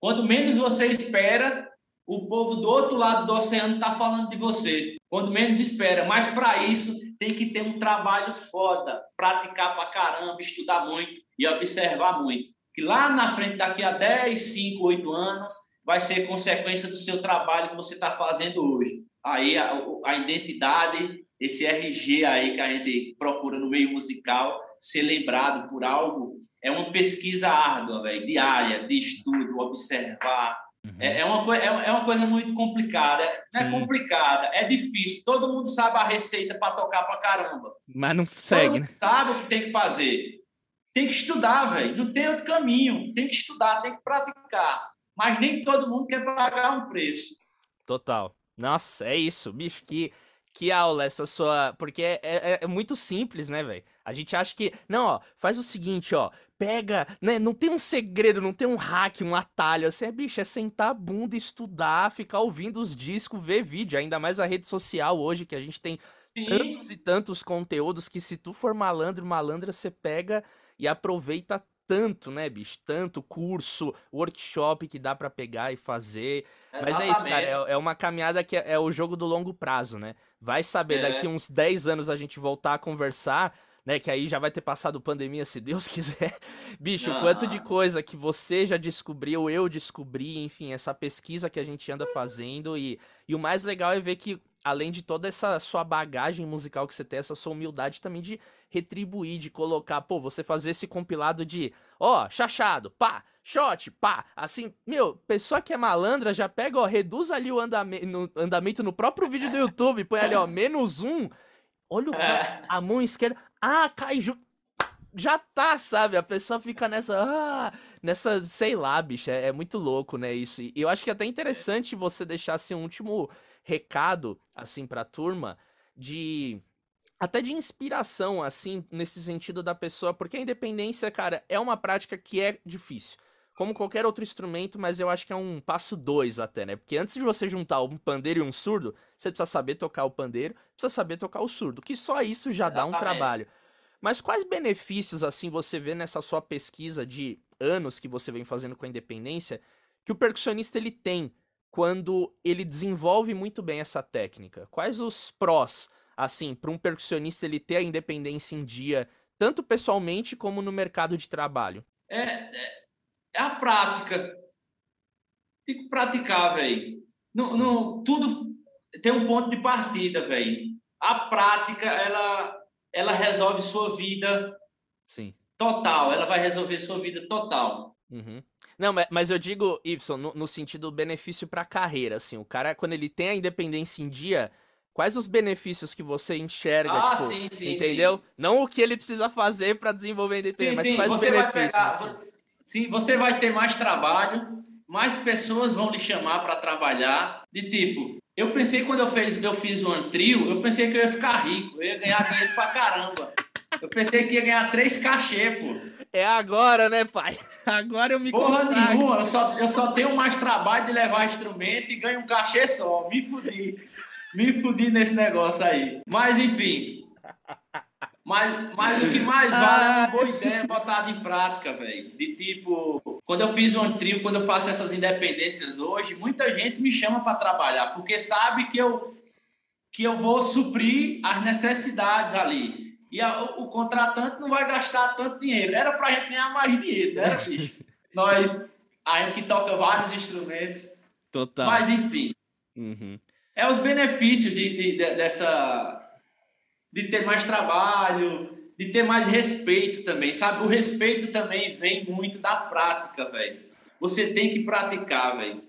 B: Quando menos você espera, o povo do outro lado do oceano está falando de você. Quando menos espera. Mas para isso, tem que ter um trabalho foda, praticar pra caramba, estudar muito e observar muito. Que lá na frente, daqui a 10, 5, 8 anos, vai ser consequência do seu trabalho que você está fazendo hoje. Aí a, a identidade, esse RG aí que a gente procura no meio musical, ser lembrado por algo, é uma pesquisa árdua, véio, diária, de estudo, observar, Uhum. É, é, uma, é, é uma coisa muito complicada. Não é Sim. complicada, é difícil. Todo mundo sabe a receita para tocar para caramba.
A: Mas não segue,
B: né? sabe o que tem que fazer. Tem que estudar, velho. Não tem outro caminho. Tem que estudar, tem que praticar. Mas nem todo mundo quer pagar um preço.
A: Total. Nossa, é isso, bicho. Que, que aula essa sua. Porque é, é, é muito simples, né, velho? A gente acha que. Não, ó, faz o seguinte, ó pega, né? Não tem um segredo, não tem um hack, um atalho. Assim, é, bicho, é sentar a bunda, estudar, ficar ouvindo os discos, ver vídeo. Ainda mais a rede social hoje, que a gente tem Sim. tantos e tantos conteúdos que se tu for malandro, malandra, você pega e aproveita tanto, né, bicho? Tanto curso, workshop que dá para pegar e fazer. Exatamente. Mas é isso, cara. É, é, uma caminhada que é, é, o jogo do longo prazo, né? Vai saber, é. daqui uns 10 anos a gente voltar a conversar né? Que aí já vai ter passado pandemia, se Deus quiser. Bicho, ah. quanto de coisa que você já descobriu, eu descobri, enfim, essa pesquisa que a gente anda fazendo. E, e o mais legal é ver que, além de toda essa sua bagagem musical que você tem, essa sua humildade também de retribuir, de colocar, pô, você fazer esse compilado de, ó, chachado, pá, shot, pá, assim, meu, pessoa que é malandra já pega, ó, reduz ali o andamento no, andamento no próprio vídeo do YouTube, põe ali, ó, menos um, olha o, a mão esquerda, ah, Kaiju. Já tá, sabe? A pessoa fica nessa. Ah, nessa, sei lá, bicho. É, é, muito louco, né? Isso. E eu acho que é até interessante você deixar assim, um último recado, assim, pra turma, de. Até de inspiração, assim, nesse sentido da pessoa, porque a independência, cara, é uma prática que é difícil como qualquer outro instrumento, mas eu acho que é um passo dois até, né? Porque antes de você juntar um pandeiro e um surdo, você precisa saber tocar o pandeiro, precisa saber tocar o surdo, que só isso já dá um trabalho. Mas quais benefícios, assim, você vê nessa sua pesquisa de anos que você vem fazendo com a independência, que o percussionista ele tem quando ele desenvolve muito bem essa técnica? Quais os prós, assim, para um percussionista ele ter a independência em dia, tanto pessoalmente como no mercado de trabalho?
B: É, é é a prática. Tem que praticar, velho. Não, não, tudo tem um ponto de partida, velho. A prática, ela, ela resolve sua vida
A: Sim.
B: total. Ela vai resolver sua vida total.
A: Uhum. Não, mas eu digo, Y, no, no sentido benefício para a carreira, assim, o cara, quando ele tem a independência em dia, quais os benefícios que você enxerga, ah, tipo, sim, sim, entendeu? Sim. Não o que ele precisa fazer para desenvolver a independência, mas quais os benefícios. Pegar, assim.
B: Sim, você vai ter mais trabalho, mais pessoas vão lhe chamar para trabalhar. De tipo, eu pensei quando eu fiz, eu fiz um trio, eu pensei que eu ia ficar rico, eu ia ganhar dinheiro pra caramba. Eu pensei que ia ganhar três cachê, pô.
A: É agora, né, pai? Agora eu me
B: Porra nenhuma, eu só, eu só tenho mais trabalho de levar instrumento e ganho um cachê só. Me fudi. Me fudi nesse negócio aí. Mas, enfim. Mas, mas o que mais vale é uma boa ideia botada em prática, velho. De tipo, quando eu fiz um trio, quando eu faço essas independências hoje, muita gente me chama para trabalhar, porque sabe que eu, que eu vou suprir as necessidades ali. E a, o, contratante não vai gastar tanto dinheiro. Era para a gente ganhar mais dinheiro, né, bicho? Nós, a gente que toca vários instrumentos.
A: Total.
B: Mas, enfim.
A: Uhum.
B: É os benefícios de, de, de, dessa de ter mais trabalho, de ter mais respeito também, sabe? O respeito também vem muito da prática, velho. Você tem que praticar, velho.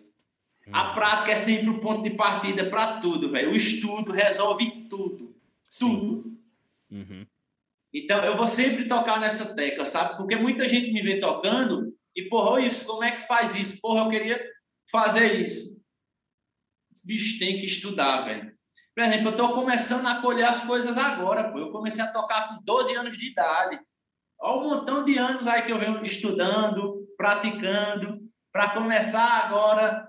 B: A uhum. prática é sempre o ponto de partida para tudo, velho. O estudo resolve tudo. Tudo.
A: Uhum.
B: Então, eu vou sempre tocar nessa tecla, sabe? Porque muita gente me vê tocando e, porra, isso, como é que faz isso? Porra, eu queria fazer isso. Esse bicho tem que estudar, velho. Por exemplo, eu estou começando a colher as coisas agora, pô. Eu comecei a tocar com 12 anos de idade. Olha um montão de anos aí que eu venho estudando, praticando, para começar agora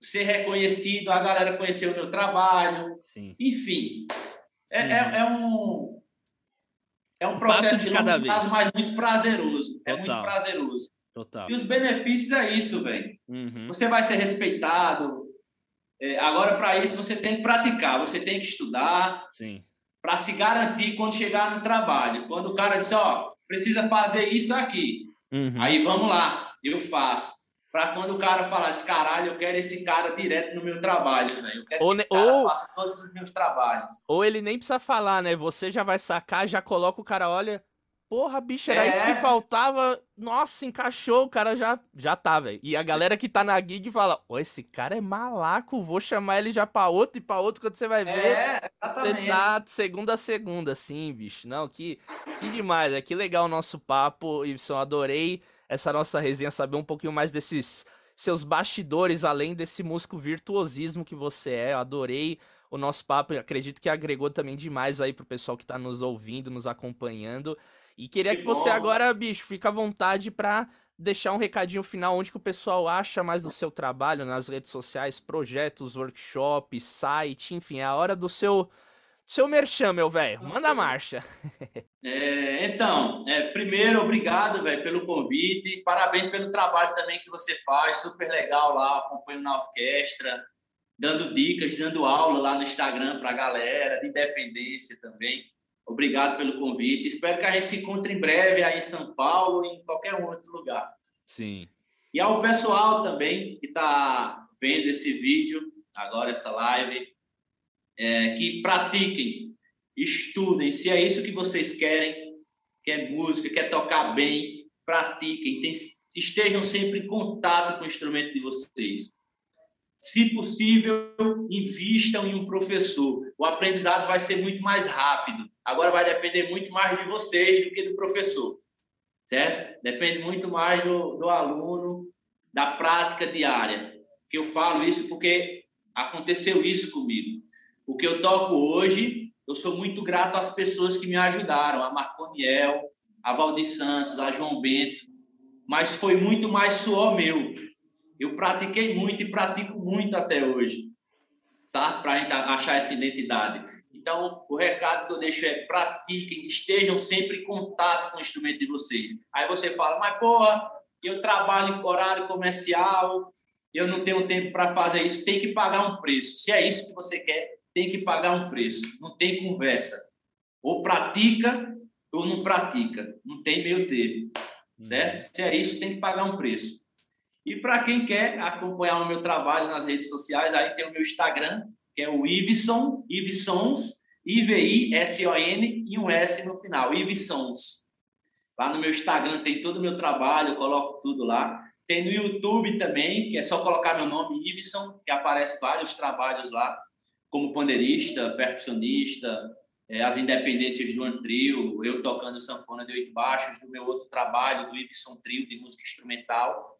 B: ser reconhecido, a galera conhecer o meu trabalho. Sim. Enfim, é, é, é, um é um processo de, de cada vez. mas muito prazeroso. Total. É muito prazeroso. Total. E os benefícios é isso, velho. Uhum. Você vai ser respeitado. É, agora, para isso, você tem que praticar, você tem que estudar. Sim. Para se garantir quando chegar no trabalho. Quando o cara diz, ó, precisa fazer isso aqui. Uhum. Aí vamos lá, eu faço para quando o cara falar assim, caralho, eu quero esse cara direto no meu trabalho, velho. Eu quero ou, que esse cara ou, faça todos os meus trabalhos.
A: Ou ele nem precisa falar, né? Você já vai sacar, já coloca o cara, olha, porra, bicho, era é. isso que faltava. Nossa, encaixou, o cara já, já tá, velho. E a galera que tá na gig fala, ô, esse cara é malaco, vou chamar ele já pra outro e pra outro quando você vai ver. É, exatamente. Você tá segunda a segunda, assim, bicho. Não, que, que demais, é que legal o nosso papo, Ibson, adorei essa nossa resenha, saber um pouquinho mais desses seus bastidores, além desse músico virtuosismo que você é. Eu adorei o nosso papo, acredito que agregou também demais aí pro pessoal que tá nos ouvindo, nos acompanhando. E queria que, que você agora, bicho, fica à vontade para deixar um recadinho final onde que o pessoal acha mais do seu trabalho nas redes sociais, projetos, workshops, site, enfim, é a hora do seu seu merchan, meu velho, manda marcha.
B: É, então, é, primeiro, obrigado, velho, pelo convite. Parabéns pelo trabalho também que você faz, super legal lá, acompanho na orquestra, dando dicas, dando aula lá no Instagram para a galera, de independência também. Obrigado pelo convite. Espero que a gente se encontre em breve aí em São Paulo e em qualquer outro lugar.
A: Sim.
B: E ao pessoal também que está vendo esse vídeo, agora essa live, é, que pratiquem, estudem, se é isso que vocês querem, quer música, quer tocar bem, pratiquem, tem, estejam sempre em contato com o instrumento de vocês. Se possível, invistam em um professor. O aprendizado vai ser muito mais rápido. Agora vai depender muito mais de vocês do que do professor, certo? Depende muito mais do, do aluno, da prática diária. Eu falo isso porque aconteceu isso comigo. O que eu toco hoje, eu sou muito grato às pessoas que me ajudaram, a Marconiel, a Valdir Santos, a João Bento, mas foi muito mais suor meu. Eu pratiquei muito e pratico muito até hoje, sabe? Para achar essa identidade. Então, o recado que eu deixo é pratiquem, estejam sempre em contato com o instrumento de vocês. Aí você fala, mas porra, eu trabalho em horário comercial, eu não tenho tempo para fazer isso, tem que pagar um preço. Se é isso que você quer, tem que pagar um preço. Não tem conversa. Ou pratica ou não pratica. Não tem meio termo. Certo? Uhum. Se é isso, tem que pagar um preço. E para quem quer acompanhar o meu trabalho nas redes sociais, aí tem o meu Instagram, que é o Ivison, Ivisons, I-V-I-S-O-N e um S no final, Ivisons. Lá no meu Instagram tem todo o meu trabalho, eu coloco tudo lá. Tem no YouTube também, que é só colocar meu nome, Ivison, que aparece vários trabalhos lá como pandeirista, percussionista, é, as independências do Antrio, eu tocando sanfona de oito baixos, do meu outro trabalho, do Ibson Trio de música instrumental.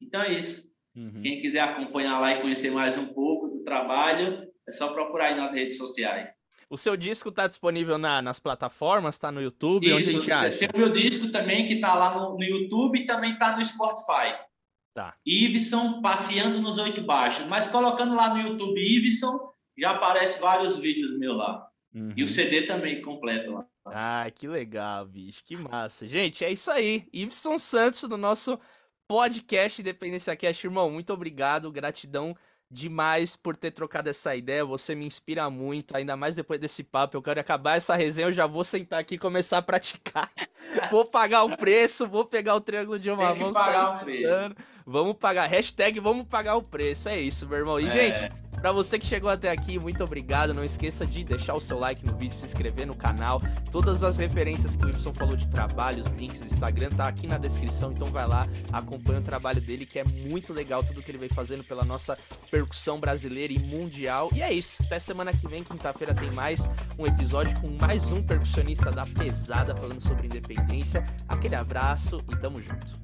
B: Então é isso. Uhum. Quem quiser acompanhar lá e conhecer mais um pouco do trabalho, é só procurar aí nas redes sociais.
A: O seu disco está disponível na, nas plataformas, está no YouTube? Isso, onde a gente acha?
B: Tem o meu disco também que está lá no, no, YouTube e também está no Spotify.
A: Tá.
B: Iveson passeando nos oito baixos. Mas colocando lá no YouTube Iveson, já aparece vários vídeos meus lá. Uhum. E o CD também completo lá.
A: Ah, que legal, bicho. Que massa. Gente, é isso aí. Iveson Santos do nosso podcast Independência Cash. Irmão, muito obrigado. Gratidão demais por ter trocado essa ideia. Você me inspira muito, ainda mais depois desse papo. Eu quero acabar essa resenha, eu já vou sentar aqui e começar a praticar. vou pagar o preço, vou pegar o triângulo de uma mão.
B: Pagar o preço.
A: Vamos pagar. Hashtag vamos pagar o preço. É isso, meu irmão. E, é. gente, Pra você que chegou até aqui, muito obrigado. Não esqueça de deixar o seu like no vídeo, se inscrever no canal. Todas as referências que o Wilson falou de trabalhos, links do Instagram, tá aqui na descrição. Então vai lá, acompanha o trabalho dele, que é muito legal tudo que ele vem fazendo pela nossa percussão brasileira e mundial. E é isso. Até semana que vem, quinta-feira, tem mais um episódio com mais um percussionista da pesada falando sobre independência. Aquele abraço e tamo junto.